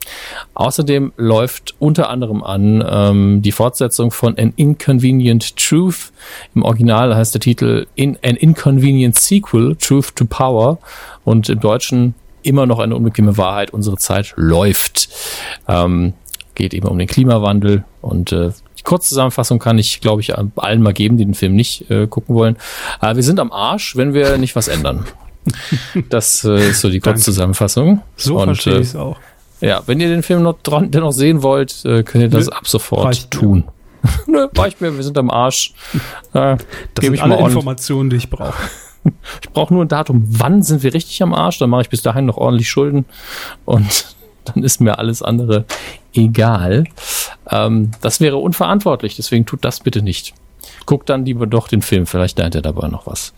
Außerdem läuft unter anderem an ähm, die Fortsetzung von An Inconvenient Truth. Im Original heißt der Titel In An Inconvenient Sequel, Truth to Power. Und im Deutschen immer noch eine unbequeme Wahrheit. Unsere Zeit läuft. Ähm, geht eben um den Klimawandel und äh, die Kurzzusammenfassung kann ich, glaube ich, allen mal geben, die den Film nicht äh, gucken wollen. Aber wir sind am Arsch, wenn wir nicht was ändern. Das äh, ist so die Kurzzusammenfassung. So und, verstehe ich es auch. Ja, wenn ihr den Film noch dran, dennoch sehen wollt, äh, könnt ihr das Nö, ab sofort tun. Nö, reicht mir, wir sind am Arsch. Äh, das sind ich alle Informationen, die ich brauche. Ich brauche nur ein Datum, wann sind wir richtig am Arsch, dann mache ich bis dahin noch ordentlich Schulden und dann ist mir alles andere egal. Ähm, das wäre unverantwortlich, deswegen tut das bitte nicht. Guckt dann lieber doch den Film, vielleicht lernt ihr dabei noch was.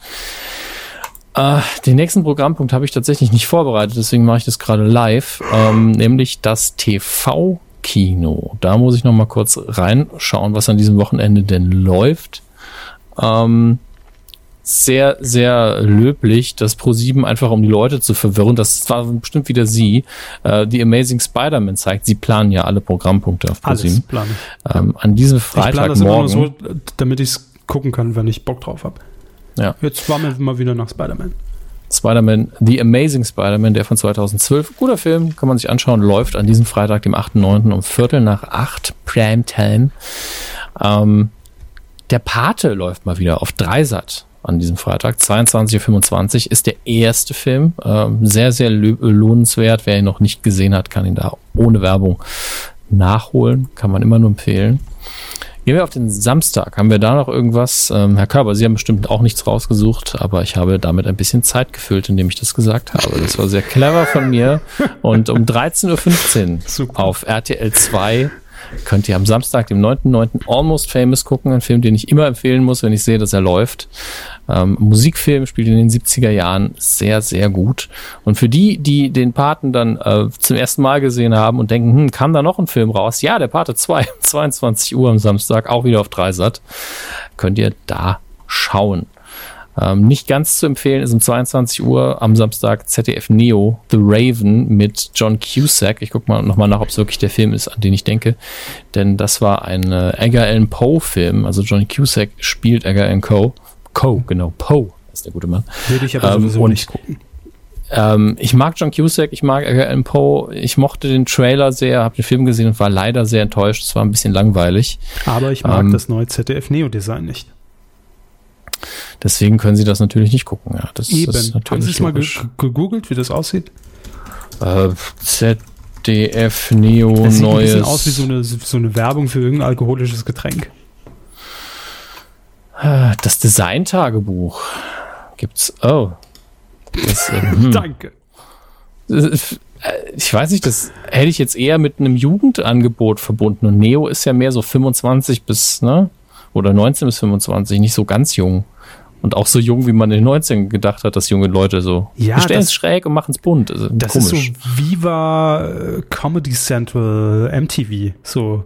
Äh, den nächsten Programmpunkt habe ich tatsächlich nicht vorbereitet, deswegen mache ich das gerade live, ähm, nämlich das TV-Kino. Da muss ich noch mal kurz reinschauen, was an diesem Wochenende denn läuft. Ähm, sehr, sehr löblich, das Pro7 einfach um die Leute zu verwirren. Das war bestimmt wieder sie. Äh, die Amazing Spider-Man zeigt, sie planen ja alle Programmpunkte auf Pro7. Ähm, an diesem Freitagmorgen. so, damit ich es gucken kann, wenn ich Bock drauf habe. Ja. Jetzt waren wir mal wieder nach Spider-Man. Spider-Man, The Amazing Spider-Man, der von 2012, guter Film, kann man sich anschauen, läuft an diesem Freitag, dem 8.9. um Viertel nach 8 Primetime. Ähm, der Pate läuft mal wieder auf Dreisat an diesem Freitag. 22.25 Uhr ist der erste Film. Ähm, sehr, sehr lohnenswert. Wer ihn noch nicht gesehen hat, kann ihn da ohne Werbung nachholen. Kann man immer nur empfehlen. Gehen wir auf den Samstag. Haben wir da noch irgendwas? Ähm, Herr Körber, Sie haben bestimmt auch nichts rausgesucht, aber ich habe damit ein bisschen Zeit gefüllt, indem ich das gesagt habe. Das war sehr clever von mir. Und um 13.15 Uhr auf RTL 2 könnt ihr am Samstag, dem 9.9. Almost Famous gucken. Ein Film, den ich immer empfehlen muss, wenn ich sehe, dass er läuft. Ähm, Musikfilm spielt in den 70er Jahren sehr, sehr gut. Und für die, die den Paten dann äh, zum ersten Mal gesehen haben und denken, hm, kam da noch ein Film raus? Ja, der Pate 2, 22 Uhr am Samstag, auch wieder auf Dreisat. Könnt ihr da schauen. Ähm, nicht ganz zu empfehlen ist um 22 Uhr am Samstag ZDF Neo The Raven mit John Cusack. Ich gucke mal nochmal nach, ob es wirklich der Film ist, an den ich denke. Denn das war ein äh, Edgar Allan Poe Film. Also John Cusack spielt Edgar Allan Poe. Poe, genau, Poe ist der gute Mann. Würde ich aber ähm, sowieso nicht gucken. Ähm, ich mag John Cusack, ich mag Edgar Allan Poe. Ich mochte den Trailer sehr, habe den Film gesehen und war leider sehr enttäuscht. Es war ein bisschen langweilig. Aber ich mag ähm, das neue ZDF Neo Design nicht. Deswegen können Sie das natürlich nicht gucken. Ja, das Eben. Ist natürlich Haben Sie es mal gegoogelt, wie das aussieht? Äh, ZDF Neo das sieht neues. Ein bisschen aus wie so eine, so eine Werbung für irgendein alkoholisches Getränk. Das Design-Tagebuch gibt's. Oh. Das, äh, hm. Danke. Äh, ich weiß nicht, das hätte ich jetzt eher mit einem Jugendangebot verbunden. Und Neo ist ja mehr so 25 bis, ne? Oder 19 bis 25, nicht so ganz jung. Und auch so jung, wie man in den 19 gedacht hat, dass junge Leute so ja, stellen es schräg und machen es bunt. Also, das komisch. ist so Viva äh, Comedy Central MTV. So.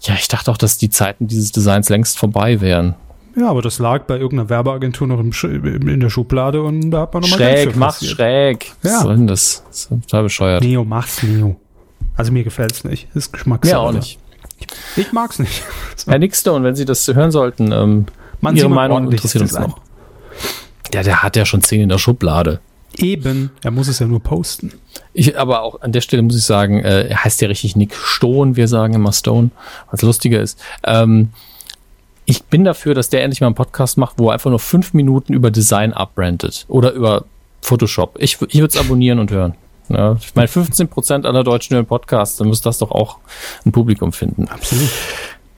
Ja, ich dachte auch, dass die Zeiten dieses Designs längst vorbei wären. Ja, aber das lag bei irgendeiner Werbeagentur noch in der Schublade und da hat man nochmal Schräg, mach's schräg. Ja. Was soll denn das? Das ist total bescheuert. Neo, mach's Neo. Also mir gefällt's nicht. Ist Geschmackssache. Mir auch nicht. Ich mag's nicht. Herr und wenn Sie das hören sollten, ähm, Man Ihre Meinung interessiert uns noch. Ja, der hat ja schon zehn in der Schublade. Eben, er muss es ja nur posten. Ich, aber auch an der Stelle muss ich sagen, äh, er heißt ja richtig Nick Stone, wir sagen immer Stone, was lustiger ist. Ähm, ich bin dafür, dass der endlich mal einen Podcast macht, wo er einfach nur fünf Minuten über Design abbrandet oder über Photoshop. Ich, ich würde es abonnieren und hören. Ja, ich meine, 15 Prozent aller Deutschen hören Podcasts, dann muss das doch auch ein Publikum finden. Absolut.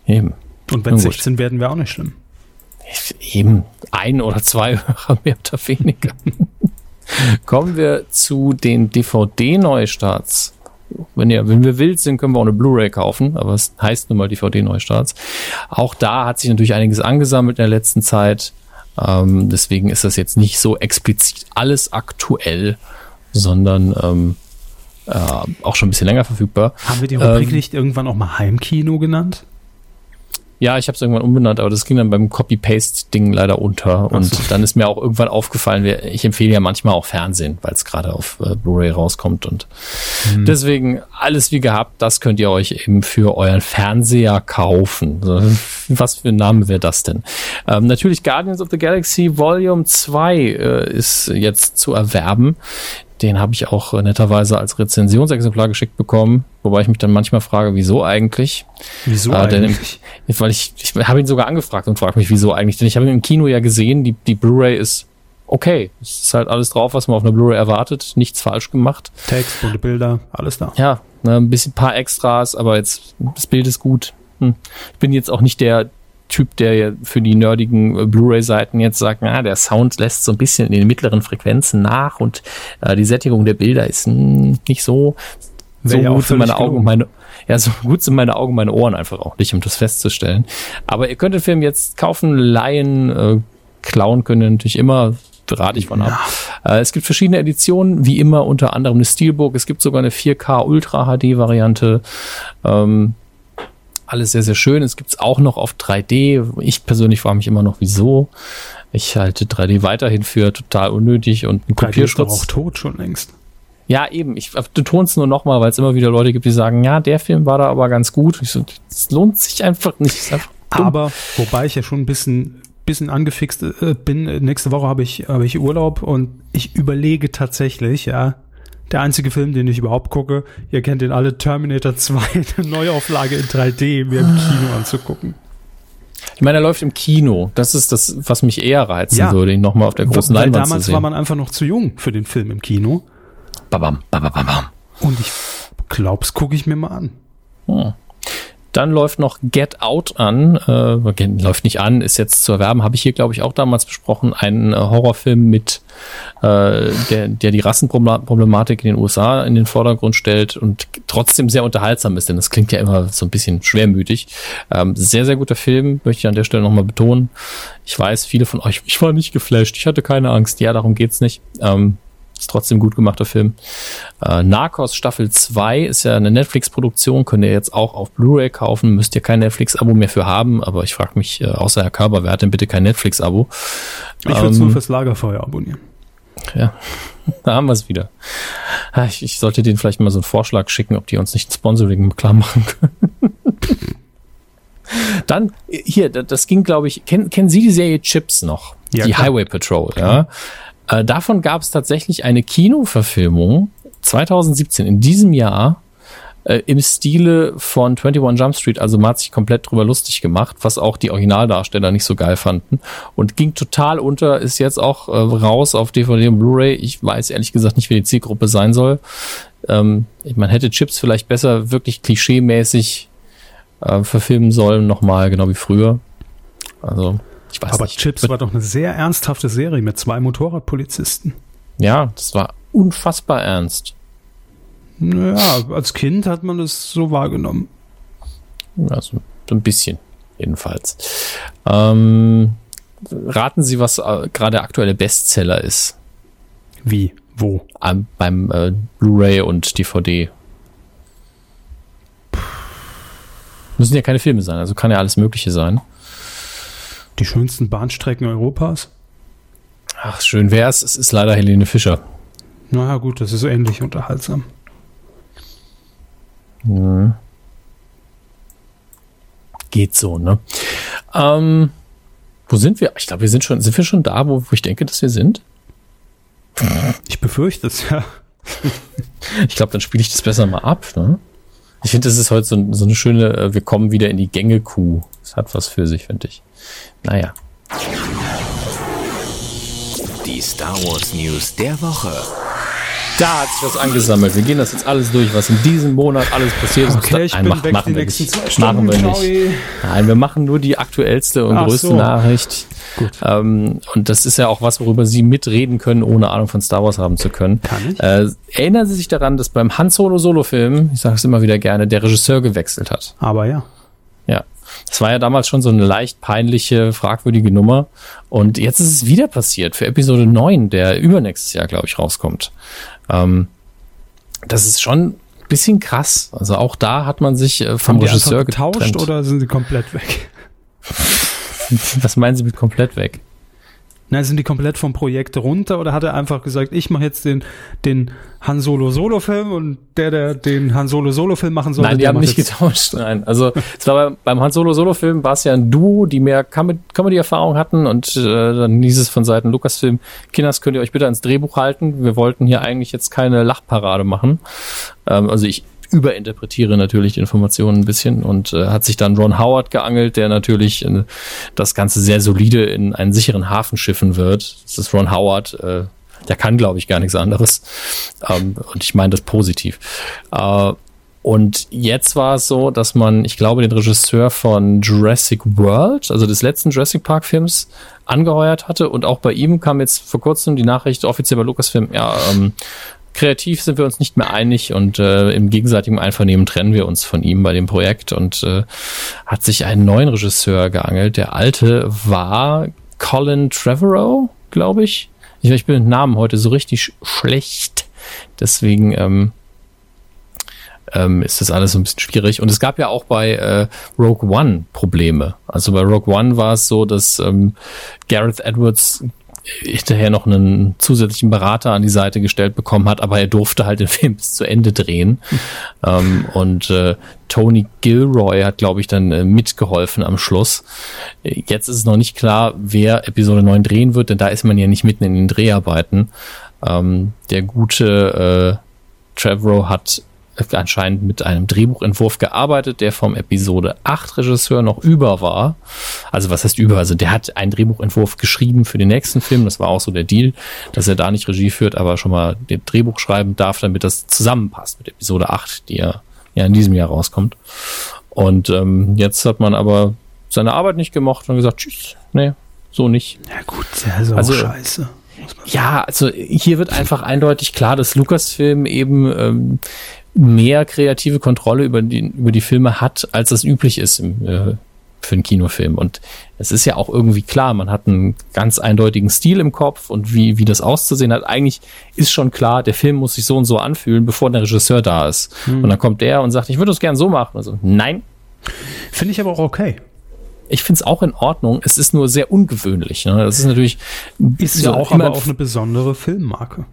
Eben. Und wenn 16 werden, wäre auch nicht schlimm. Eben ein oder zwei Hörer mehr oder weniger. Kommen wir zu den DVD-Neustarts. Wenn, ihr, wenn wir wild sind, können wir auch eine Blu-ray kaufen, aber es heißt nun mal DVD-Neustarts. Auch da hat sich natürlich einiges angesammelt in der letzten Zeit. Ähm, deswegen ist das jetzt nicht so explizit alles aktuell, sondern ähm, äh, auch schon ein bisschen länger verfügbar. Haben wir die Rubrik ähm, nicht irgendwann auch mal Heimkino genannt? Ja, ich habe es irgendwann umbenannt, aber das ging dann beim Copy-Paste-Ding leider unter. Und so. dann ist mir auch irgendwann aufgefallen, ich empfehle ja manchmal auch Fernsehen, weil es gerade auf äh, Blu-ray rauskommt. Und hm. deswegen alles wie gehabt, das könnt ihr euch eben für euren Fernseher kaufen. Was für ein Name wäre das denn? Ähm, natürlich Guardians of the Galaxy Volume 2 äh, ist jetzt zu erwerben. Den habe ich auch äh, netterweise als Rezensionsexemplar geschickt bekommen, wobei ich mich dann manchmal frage, wieso eigentlich? Wieso äh, eigentlich? Denn, weil ich, ich habe ihn sogar angefragt und frage mich, wieso eigentlich? Denn ich habe ihn im Kino ja gesehen, die, die Blu-ray ist okay. Es ist halt alles drauf, was man auf einer Blu-ray erwartet, nichts falsch gemacht. Text, bunte Bilder, alles da. Ja, ne, ein bisschen paar Extras, aber jetzt das Bild ist gut. Hm. Ich bin jetzt auch nicht der Typ, der ja für die nerdigen äh, Blu-ray-Seiten jetzt sagt, na, der Sound lässt so ein bisschen in den mittleren Frequenzen nach und äh, die Sättigung der Bilder ist mh, hm, nicht so, so ja gut sind meine Augen und meine, ja, so gut sind meine Augen, meine Ohren einfach auch nicht, um das festzustellen. Aber ihr könnt den Film jetzt kaufen, leihen, äh, klauen können natürlich immer, rate ich von ab. Ja. Äh, es gibt verschiedene Editionen, wie immer unter anderem eine Steelbook. Es gibt sogar eine 4K Ultra HD Variante. Ähm, alles sehr, sehr schön. Es gibt es auch noch auf 3D. Ich persönlich frage mich immer noch, wieso. Ich halte 3D weiterhin für total unnötig und ein Kopiersturz. Ist auch tot schon längst. Ja, eben. Ich betone es nur nochmal, weil es immer wieder Leute gibt, die sagen, ja, der Film war da aber ganz gut. Ich so, es lohnt sich einfach nicht. Einfach aber wobei ich ja schon ein bisschen bisschen angefixt äh, bin. Nächste Woche habe ich habe ich Urlaub und ich überlege tatsächlich, ja, der einzige Film, den ich überhaupt gucke. Ihr kennt den alle, Terminator 2, eine Neuauflage in 3D mir im Kino anzugucken. Ich meine, er läuft im Kino. Das ist das, was mich eher reizen ja. würde, ihn nochmal auf der großen Weil Leinwand damals war man einfach noch zu jung für den Film im Kino. Babam, babam, babam. Und ich glaub's, gucke ich mir mal an. Hm. Dann läuft noch Get Out an. Äh, läuft nicht an, ist jetzt zu erwerben. Habe ich hier, glaube ich, auch damals besprochen. Ein äh, Horrorfilm mit, äh, der, der die Rassenproblematik in den USA in den Vordergrund stellt und trotzdem sehr unterhaltsam ist, denn das klingt ja immer so ein bisschen schwermütig. Ähm, sehr, sehr guter Film, möchte ich an der Stelle nochmal betonen. Ich weiß, viele von euch, ich war nicht geflasht, ich hatte keine Angst. Ja, darum geht's nicht. Ähm, ist trotzdem gut gemachter Film. Äh, Narcos Staffel 2 ist ja eine Netflix-Produktion, könnt ihr jetzt auch auf Blu-ray kaufen, müsst ihr kein Netflix-Abo mehr für haben, aber ich frage mich, äh, außer Herr Körber, wer hat denn bitte kein Netflix-Abo? Ich würde es ähm, nur fürs Lagerfeuer abonnieren. Ja, da haben wir es wieder. Ich, ich, sollte denen vielleicht mal so einen Vorschlag schicken, ob die uns nicht ein Sponsoring klar machen können. Dann, hier, das ging, glaube ich, kennen, kennen Sie die Serie Chips noch? Ja, die klar. Highway Patrol, ja. Äh, davon gab es tatsächlich eine Kinoverfilmung 2017, in diesem Jahr, äh, im Stile von 21 Jump Street. Also man hat sich komplett drüber lustig gemacht, was auch die Originaldarsteller nicht so geil fanden. Und ging total unter, ist jetzt auch äh, raus auf DVD und Blu-ray. Ich weiß ehrlich gesagt nicht, wie die Zielgruppe sein soll. Ähm, man hätte Chips vielleicht besser wirklich klischeemäßig äh, verfilmen sollen, nochmal, genau wie früher. Also ich weiß Aber nicht. Chips war doch eine sehr ernsthafte Serie mit zwei Motorradpolizisten. Ja, das war unfassbar ernst. Naja, als Kind hat man das so wahrgenommen. Also so ein bisschen, jedenfalls. Ähm, raten Sie, was äh, gerade aktuelle Bestseller ist. Wie? Wo? Ähm, beim äh, Blu-ray und DVD. Müssen ja keine Filme sein, also kann ja alles Mögliche sein. Die schönsten Bahnstrecken Europas? Ach, schön wär's. Es ist leider Helene Fischer. Naja, gut, das ist ähnlich unterhaltsam. Hm. Geht so, ne? Ähm, wo sind wir? Ich glaube, wir sind schon, sind wir schon da, wo, wo ich denke, dass wir sind? Ich befürchte es, ja. ich glaube, dann spiele ich das besser mal ab, ne? Ich finde, das ist heute so, so, eine schöne, äh, wir kommen wieder in die Gänge-Kuh. Das hat was für sich, finde ich. Naja. Die Star Wars News der Woche. Da hat sich was angesammelt. Wir gehen das jetzt alles durch, was in diesem Monat alles passiert ist. Okay, ich Nein, bin mach, weg machen die wir nächsten nicht. zwei Stunden. Machen wir nicht. Nein, wir machen nur die aktuellste und Ach größte so. Nachricht. Gut. Ähm, und das ist ja auch was, worüber Sie mitreden können, ohne Ahnung von Star Wars haben zu können. Kann ich? Äh, erinnern Sie sich daran, dass beim Han Solo Solo-Film, ich sage es immer wieder gerne, der Regisseur gewechselt hat. Aber ja. Ja. Das war ja damals schon so eine leicht peinliche, fragwürdige Nummer. Und jetzt ist es wieder passiert für Episode 9, der übernächstes Jahr, glaube ich, rauskommt. Ähm, das ist schon ein bisschen krass. Also auch da hat man sich äh, vom Haben Regisseur getauscht getrennt. oder sind sie komplett weg? Was meinen Sie mit komplett weg? Na, sind die komplett vom Projekt runter oder hat er einfach gesagt, ich mache jetzt den, den Han Solo Solo Film und der, der den Han Solo Solo Film machen soll, Nein, die haben nicht getauscht. Nein, also es war beim, beim Han Solo Solo Film war es ja ein Duo, die mehr Com- Comedy-Erfahrung hatten und äh, dann hieß es von Seiten Lucasfilm, Kinders, könnt ihr euch bitte ans Drehbuch halten. Wir wollten hier eigentlich jetzt keine Lachparade machen. Ähm, also ich überinterpretiere natürlich die Informationen ein bisschen und äh, hat sich dann Ron Howard geangelt, der natürlich äh, das Ganze sehr solide in einen sicheren Hafen schiffen wird. Das ist Ron Howard, äh, der kann, glaube ich, gar nichts anderes. Ähm, und ich meine das positiv. Äh, und jetzt war es so, dass man, ich glaube, den Regisseur von Jurassic World, also des letzten Jurassic Park Films, angeheuert hatte. Und auch bei ihm kam jetzt vor kurzem die Nachricht offiziell bei Lucasfilm, ja, ähm, kreativ sind wir uns nicht mehr einig und äh, im gegenseitigen Einvernehmen trennen wir uns von ihm bei dem Projekt und äh, hat sich einen neuen Regisseur geangelt. Der alte war Colin Trevorrow, glaube ich. ich. Ich bin mit Namen heute so richtig sch schlecht. Deswegen ähm, ähm, ist das alles so ein bisschen schwierig. Und es gab ja auch bei äh, Rogue One Probleme. Also bei Rogue One war es so, dass ähm, Gareth Edwards hinterher noch einen zusätzlichen Berater an die Seite gestellt bekommen hat, aber er durfte halt den Film bis zu Ende drehen. ähm, und äh, Tony Gilroy hat, glaube ich, dann äh, mitgeholfen am Schluss. Äh, Jetzt ist es noch nicht klar, wer Episode 9 drehen wird, denn da ist man ja nicht mitten in den Dreharbeiten. Ähm, der gute äh, Trevorrow hat anscheinend mit einem Drehbuchentwurf gearbeitet, der vom Episode 8 Regisseur noch über war. Also was heißt über? Also der hat einen Drehbuchentwurf geschrieben für den nächsten Film. Das war auch so der Deal, dass er da nicht Regie führt, aber schon mal den Drehbuch schreiben darf, damit das zusammenpasst mit Episode 8, die ja, ja in diesem Jahr rauskommt. Und ähm, jetzt hat man aber seine Arbeit nicht gemocht und gesagt, tschüss, nee, so nicht. Ja gut, auch Also- scheiße. Ja, also hier wird einfach eindeutig klar, dass Lucasfilm eben ähm, mehr kreative Kontrolle über die, über die Filme hat, als das üblich ist im, äh, für einen Kinofilm. Und es ist ja auch irgendwie klar, man hat einen ganz eindeutigen Stil im Kopf und wie, wie das auszusehen hat. Eigentlich ist schon klar, der Film muss sich so und so anfühlen, bevor der Regisseur da ist. Und dann kommt der und sagt, ich würde es gern so machen. Also, nein, Finde ich aber auch okay. ich finde es auch in Ordnung. Es ist nur sehr ungewöhnlich. Ne? Das ist natürlich Ist ja auch immer aber auch eine besondere Filmmarke.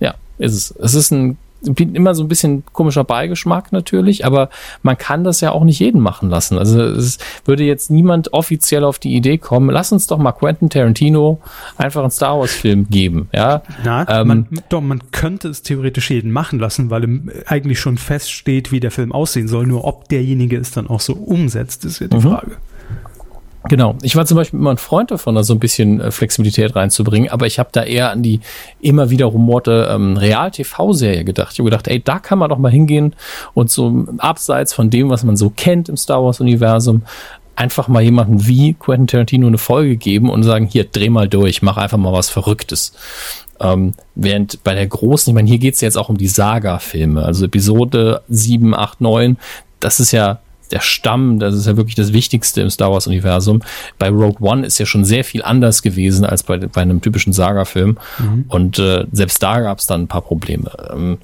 Ja, ist es. Es ist ein immer so ein bisschen komischer Beigeschmack natürlich, aber man kann das ja auch nicht jeden machen lassen. Also es würde jetzt niemand offiziell auf die Idee kommen, lass uns doch mal Quentin Tarantino einfach einen Star Wars Film geben, ja? Na, Ähm, man, doch, man könnte es theoretisch jeden machen lassen, weil im, eigentlich schon feststeht, wie der Film aussehen soll. Nur ob derjenige es dann auch so umsetzt, ist ja die Mhm. Frage. Genau. Ich war zum Beispiel immer ein Freund davon, da so ein bisschen äh, Flexibilität reinzubringen, aber ich habe da eher an die immer wieder rumorte ähm, Real-TV-Serie gedacht. Ich habe gedacht, ey, da kann man doch mal hingehen und so abseits von dem, was man so kennt im Star Wars-Universum, einfach mal jemanden wie Quentin Tarantino eine Folge geben und sagen, hier, dreh mal durch, mach einfach mal was Verrücktes. Ähm, während bei der großen, ich meine, hier geht's jetzt auch um die Saga-Filme, also Episode 7, 8, 9, das ist ja der Stamm, das ist ja wirklich das Wichtigste im Star Wars-Universum. Bei Rogue One ist ja schon sehr viel anders gewesen als bei, bei einem typischen Saga-Film. Und äh, selbst da gab es dann ein paar Probleme. Ähm,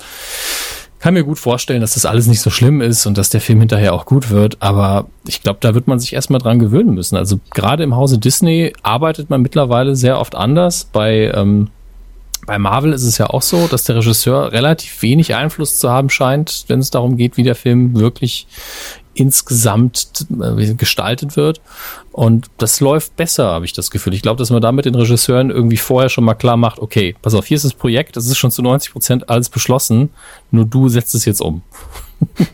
kann mir gut vorstellen, dass das alles nicht so schlimm ist und dass der Film hinterher auch gut wird, aber ich glaube, da wird man sich erstmal dran gewöhnen müssen. Also gerade im Hause Disney arbeitet man mittlerweile sehr oft anders. Bei, ähm, bei Marvel ist es ja auch so, dass der Regisseur relativ wenig Einfluss zu haben scheint, wenn es darum geht, wie der Film wirklich insgesamt äh, gestaltet wird. Und das läuft besser, habe ich das Gefühl. Ich glaube, dass man damit den Regisseuren irgendwie vorher schon mal klar macht, okay, pass auf, hier ist das Projekt, das ist schon zu 90 Prozent alles beschlossen, nur du setzt es jetzt um.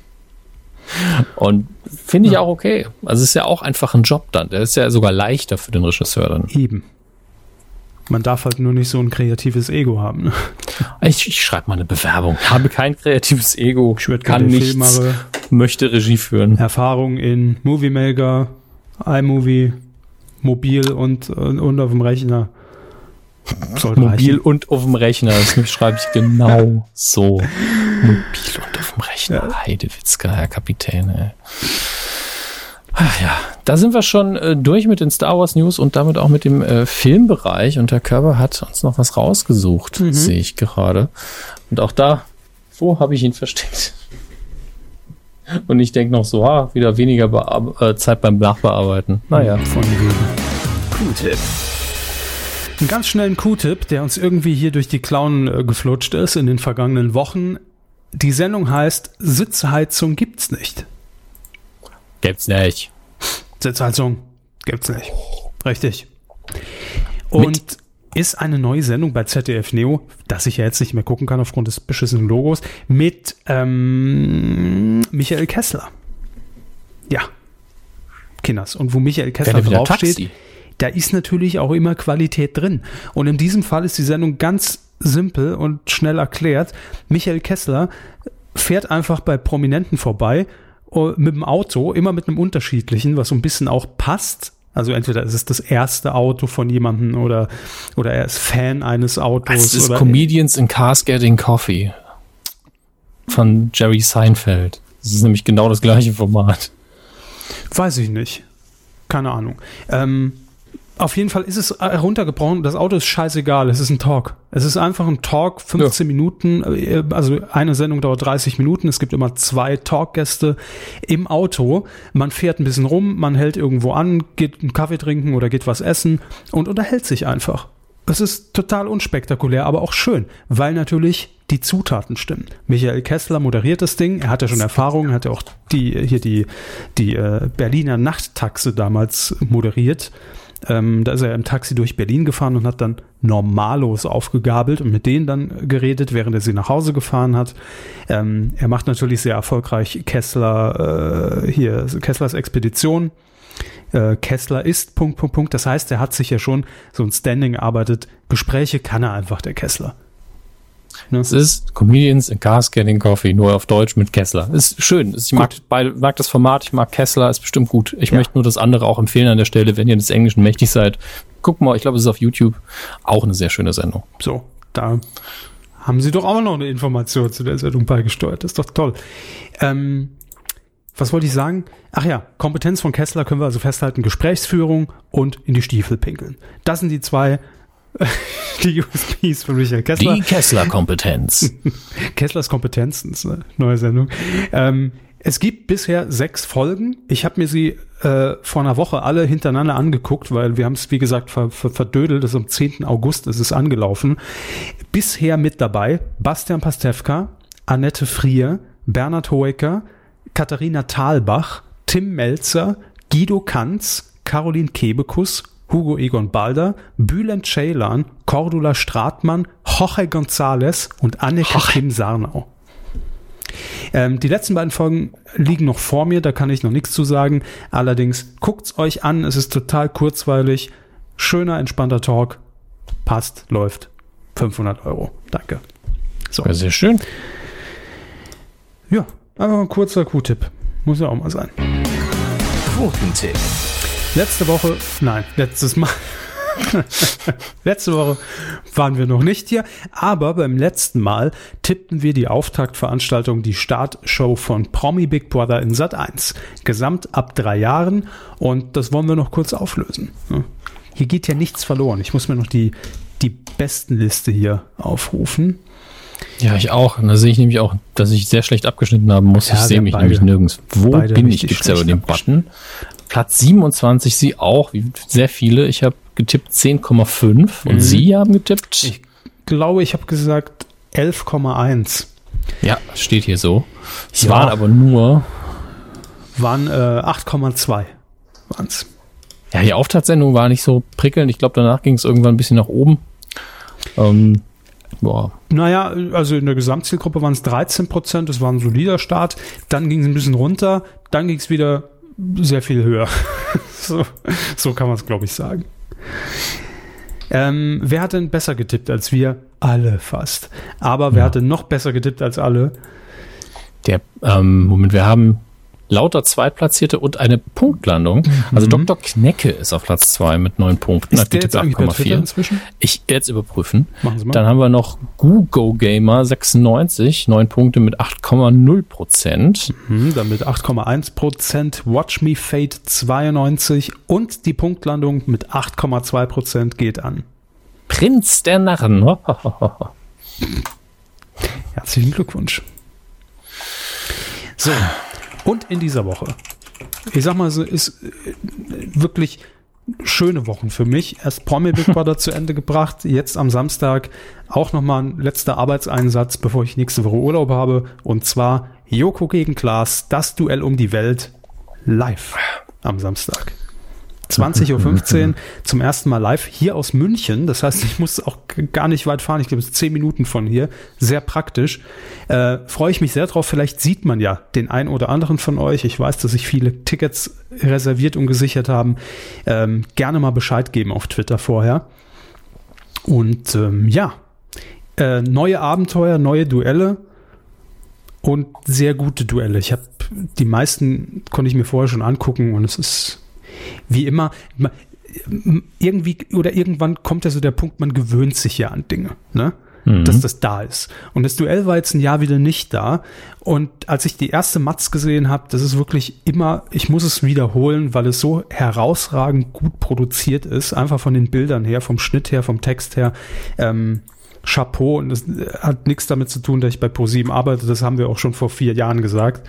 Und finde ich auch okay. Also es ist ja auch einfach ein Job dann. Der ist ja sogar leichter für den Regisseur dann. Eben. Man darf halt nur nicht so ein kreatives Ego haben. Ne? Ich, ich schreibe mal eine Bewerbung. Habe kein kreatives Ego, Ich würde kann nichts, Filmmache, möchte Regie führen. Erfahrung in Movie Maker, iMovie, mobil und, und, und auf dem Rechner. Sollte Mobil reichen. und auf dem Rechner. Das schreibe ich genau so. Mobil und auf dem Rechner. Heidewitzka, Herr Kapitän. Ey. Ach ja, da sind wir schon äh, durch mit den Star Wars News und damit auch mit dem äh, Filmbereich. Und der Körper hat uns noch was rausgesucht, Mhm. sehe ich gerade. Und auch da, wo habe ich ihn versteckt? Und ich denke noch so, ah, wieder weniger Bear äh, Zeit beim Nachbearbeiten. Naja. Von wegen. Q-Tipp. Einen ganz schnellen Q-Tipp, der uns irgendwie hier durch die Klauen äh, geflutscht ist in den vergangenen Wochen. Die Sendung heißt Sitzheizung gibt's nicht. Gibt's nicht. Sitzheizung gibt's nicht. Richtig. Und Mit- ist eine neue Sendung bei ZDF Neo, das ich ja jetzt nicht mehr gucken kann aufgrund des beschissenen Logos, mit ähm, Michael Kessler. Ja. Kinders. Und wo Michael Kessler draufsteht, Taxi. da ist natürlich auch immer Qualität drin. Und in diesem Fall ist die Sendung ganz simpel und schnell erklärt. Michael Kessler fährt einfach bei Prominenten vorbei mit dem Auto, immer mit einem unterschiedlichen, was so ein bisschen auch passt. Also entweder ist es das erste Auto von jemandem oder, oder er ist Fan eines Autos. Das ist oder Comedians in Cars Getting Coffee von Jerry Seinfeld. Das ist nämlich genau das gleiche Format. Weiß ich nicht. Keine Ahnung. Ähm, auf jeden Fall ist es heruntergebrochen. Das Auto ist scheißegal. Es ist ein Talk. Es ist einfach ein Talk, 15 Minuten. äh, Also eine Sendung dauert 30 Minuten. Es gibt immer zwei Talkgäste im Auto. Man fährt ein bisschen rum, man hält irgendwo an, geht einen Kaffee trinken oder geht was essen und unterhält sich einfach. Es ist total unspektakulär, aber auch schön, weil natürlich die Zutaten stimmen. Michael Kessler moderiert das Ding. Er hat ja schon Erfahrung, hat ja auch die hier die die äh, Berliner Nachttaxe damals moderiert. Ähm, da ist er im Taxi durch Berlin gefahren und hat dann Normalos aufgegabelt und mit denen dann geredet, während er sie nach Hause gefahren hat. Ähm, er macht natürlich sehr erfolgreich Kessler äh, hier Kesslers Expedition äh, Kessler ist, Punkt, Punkt, Punkt. Das heißt, er hat sich ja schon so ein Standing erarbeitet. Gespräche kann er einfach, der Kessler. Ne? Es ist Comedians in Cars Getting Coffee, nur auf Deutsch mit Kessler. Ist schön. Ich mag, beide, mag das Format, ich mag Kessler, ist bestimmt gut. Ich Ja. möchte nur das andere auch empfehlen an der Stelle, wenn ihr des Englischen mächtig seid. Guckt mal, ich glaube, es ist auf YouTube auch eine sehr schöne Sendung. So, da haben Sie doch auch noch eine Information zu der Sendung beigesteuert. Das ist doch toll. Ähm, was wollte ich sagen? Ach ja, Kompetenz von Kessler können wir also festhalten, Gesprächsführung und in die Stiefel pinkeln. Das sind die zwei die USPs von Michael Kessler. Die Kessler-Kompetenz. Kesslers Kompetenzen, ist eine neue Sendung. Ähm, es gibt bisher sechs Folgen. Ich habe mir sie äh, vor einer Woche alle hintereinander angeguckt, weil wir haben es, wie gesagt, ver ver verdödelt. Das ist am 10. August ist es angelaufen. Bisher mit dabei Bastian Pastewka, Annette Frier, Bernhard Hoeker, Katharina Thalbach, Tim Melzer, Guido Kanz, Caroline Kebekus, Hugo Egon Balder, Bülent Ceylan, Cordula Stratmann, Jorge González und Anneke Kim Sarnau. Ähm, die letzten beiden Folgen liegen noch vor mir, da kann ich noch nichts zu sagen. Allerdings guckt's euch an, es ist total kurzweilig, schöner, entspannter Talk, passt, läuft. 500 Euro. Danke. So. Ja, sehr schön. Ja, einfach ein kurzer Q-Tipp. Muss ja auch mal sein. Quotentipp. Letzte Woche, nein, letztes Mal. Letzte Woche waren wir noch nicht hier, aber beim letzten Mal tippten wir die Auftaktveranstaltung, die Startshow von Promi Big Brother in Sat 1. Gesamt ab drei Jahren und das wollen wir noch kurz auflösen. Hier geht ja nichts verloren. Ich muss mir noch die, die besten Liste hier aufrufen. Ja, ich auch. Und da sehe ich nämlich auch, dass ich sehr schlecht abgeschnitten haben muss. Ja, ich sehe mich beide- nämlich nirgends. Wo bin ich? Gibt es schlecht den Button. Platz 27, Sie auch. Wie- Sehr viele. Ich habe getippt 10,5 und Mhm. Sie haben getippt. Ich glaube, ich habe gesagt 11,1. ja, steht hier so. Es Ja. waren aber nur, Waren äh, 8,2 waren's. ja, die Auftaktsendung war nicht so prickelnd. Ich glaube, danach ging es irgendwann ein bisschen nach oben. Ähm, boah, Naja, also in der Gesamtzielgruppe waren es 13 Prozent, das war ein solider Start. Dann ging es ein bisschen runter, dann ging es wieder sehr viel höher. so, so kann man es, glaube ich, sagen. Ähm, wer hat denn besser getippt als wir? Alle fast. Aber wer Ja. hatte noch besser getippt als alle? Der, ähm, Moment, wir haben lauter Zweitplatzierte und eine Punktlandung. Also Dr. Knecke ist auf Platz zwei mit neun Punkten. Mhm. Ist Hat der jetzt getippt eigentlich bei Twitter 8,4. inzwischen? Ich jetzt überprüfen. Machen Sie mal. Dann haben wir noch Google Gamer 96, neun Punkte mit 8,0 Prozent. Hm, dann mit 8,1 Prozent. Watch Me Fate 92 und die Punktlandung mit 8,2 Prozent geht an. Prinz der Narren. Herzlichen Glückwunsch. So, und in dieser Woche, ich sag mal, so ist äh, wirklich schöne Wochen für mich. Erst Promi Big Brother zu Ende gebracht, jetzt am Samstag auch nochmal ein letzter Arbeitseinsatz, bevor ich nächste Woche Urlaub habe. Und zwar Joko gegen Klaas, das Duell um die Welt live am Samstag. 20.15 Uhr zum ersten Mal live hier aus München. Das heißt, ich muss auch gar nicht weit fahren. Ich glaube, es ist zehn Minuten von hier. Sehr praktisch. Äh, Freue ich mich sehr drauf. Vielleicht sieht man ja den einen oder anderen von euch. Ich weiß, dass sich viele Tickets reserviert und gesichert haben. Ähm, gerne mal Bescheid geben auf Twitter vorher. Und ähm, ja, äh, neue Abenteuer, neue Duelle und sehr gute Duelle. Ich habe die meisten konnte ich mir vorher schon angucken und es ist wie immer irgendwie oder irgendwann kommt ja so der Punkt, man gewöhnt sich ja an Dinge, ne? Dass das da ist. Und das Duell war jetzt ein Jahr wieder nicht da. Und als ich die erste Matz gesehen habe, das ist wirklich immer, ich muss es wiederholen, weil es so herausragend gut produziert ist, einfach von den Bildern her, vom Schnitt her, vom Text her. Ähm, Chapeau und das hat nichts damit zu tun, dass ich bei ProSieben arbeite, das haben wir auch schon vor vier Jahren gesagt.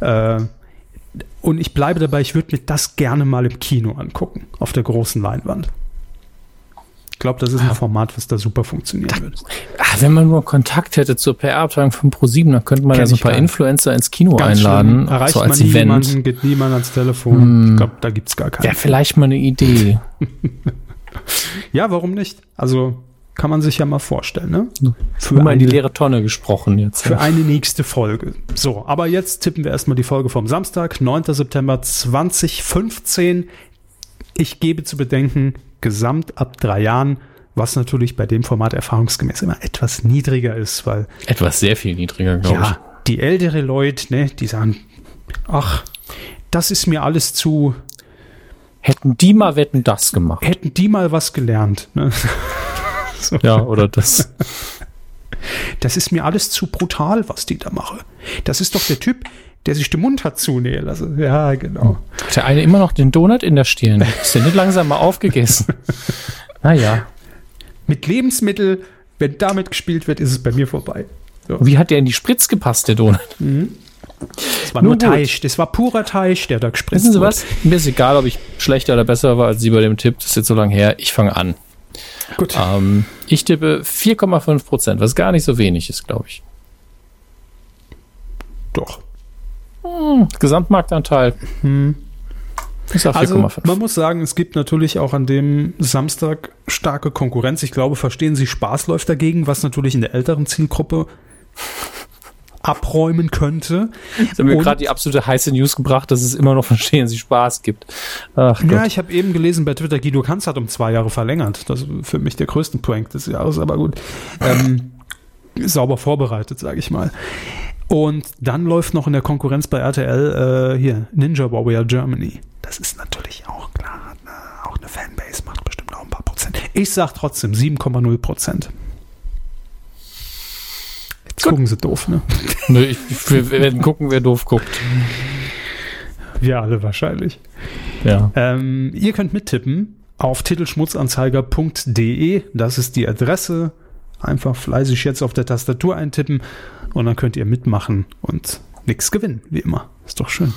Äh, und ich bleibe dabei, ich würde mir das gerne mal im Kino angucken, auf der großen Leinwand. Ich glaube, das ist ein Format, was da super funktionieren würde. Ah, wenn man nur Kontakt hätte zur PR-Abteilung von ProSieben, dann könnte man Kenn ja so ein paar. Influencer ins Kino Ganz einladen, schlimm. Erreicht so als man Event. jemanden, geht niemand ans Telefon. Ich glaube, da gibt's gar keinen. Wäre vielleicht mal eine Idee. Ja, warum nicht? Also kann man sich ja mal vorstellen, ne? Für mal in die eine- leere Tonne gesprochen jetzt. für eine nächste Folge. So, aber jetzt tippen wir erstmal die Folge vom Samstag, 9. September 2015. Ich gebe zu bedenken, gesamt ab drei Jahren, was natürlich bei dem Format erfahrungsgemäß immer etwas niedriger ist, weil Etwas sehr viel niedriger, glaube ja, die ältere Leute, ne, die sagen, ach, das ist mir alles zu, ich. Hätten die mal wetten das gemacht. hätten die mal was gelernt. Ne? Ja, oder das. Das ist mir alles zu brutal, was die da machen. Das ist doch der Typ, der sich den Mund hat zunähen lassen. Ja, genau. Hat der eine immer noch den Donut in der Stirn? Ist der nicht langsam mal aufgegessen? Naja. Mit Lebensmittel, wenn damit gespielt wird, ist es bei mir vorbei. So. Wie hat der in die Spritz gepasst, der Donut? Das war nur gut. Teig. Das war purer Teig, der da gespritzt Wissen Sie was? Mir ist egal, ob ich schlechter oder besser war als Sie bei dem Tipp. Das ist jetzt so lange her. Ich fange an. Gut. Ähm, ich tippe 4,5 Prozent, was gar nicht so wenig ist, glaube ich. Doch. Gesamtmarktanteil. Ich sag 4,5. Also man muss sagen, es gibt natürlich auch an dem Samstag starke Konkurrenz. Ich glaube, verstehen Sie Spaß läuft dagegen, was natürlich in der älteren Zielgruppe abräumen könnte. Sie haben mir gerade die absolute heiße News gebracht, dass es immer noch Verstehen Sie Spaß gibt. Ach Gott. Ja, ich habe eben gelesen bei Twitter, Guido Kanz hat um zwei Jahre verlängert. Das ist für mich der größte Prank des Jahres, aber gut. Ähm, sauber vorbereitet, sage ich mal. Und dann läuft noch in der Konkurrenz bei RTL äh, hier Ninja Warrior Germany. Das ist natürlich auch klar. eine- Auch eine Fanbase macht bestimmt auch ein paar Prozent. Ich sag trotzdem 7,0 Prozent. Jetzt gucken sie doof, ne? Nö, ich, wir werden gucken, wer doof guckt. Wir alle wahrscheinlich. Ja. Ähm, ihr könnt mittippen auf titelschmutzanzeiger.de. Das ist die Adresse. Einfach fleißig jetzt auf der Tastatur eintippen und dann könnt ihr mitmachen und nichts gewinnen, wie immer. Ist doch schön.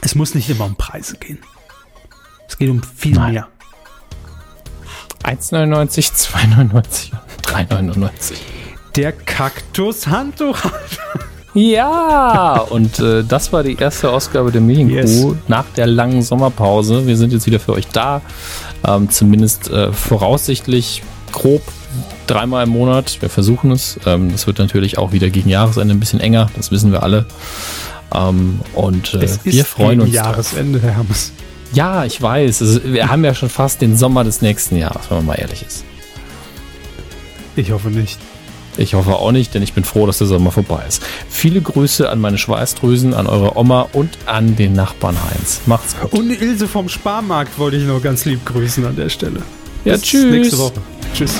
Es muss nicht immer um Preise gehen. Es geht um viel Nein. mehr. 1,99, 2,99 und 3,99. Der Kaktus-Handtuch. Ja, und äh, das war die erste Ausgabe der Medienkuh Yes. nach der langen Sommerpause. Wir sind jetzt wieder für euch da. Ähm, zumindest äh, voraussichtlich grob dreimal im Monat. Wir versuchen es. Ähm, das wird natürlich auch wieder gegen Jahresende ein bisschen enger. Das wissen wir alle. Ähm, und äh, wir freuen uns. drauf. Jahresende, Herr Hermes. Ja, ich weiß. Also, wir haben ja schon fast den Sommer des nächsten Jahres, wenn man mal ehrlich ist. Ich hoffe nicht. Ich hoffe auch nicht, denn ich bin froh, dass der Sommer vorbei ist. Viele Grüße an meine Schweißdrüsen, an eure Oma und an den Nachbarn Heinz. Macht's gut. Und Ilse vom Sparmarkt wollte ich noch ganz lieb grüßen an der Stelle. Ja, Bis tschüss. Nächste Woche. Tschüss.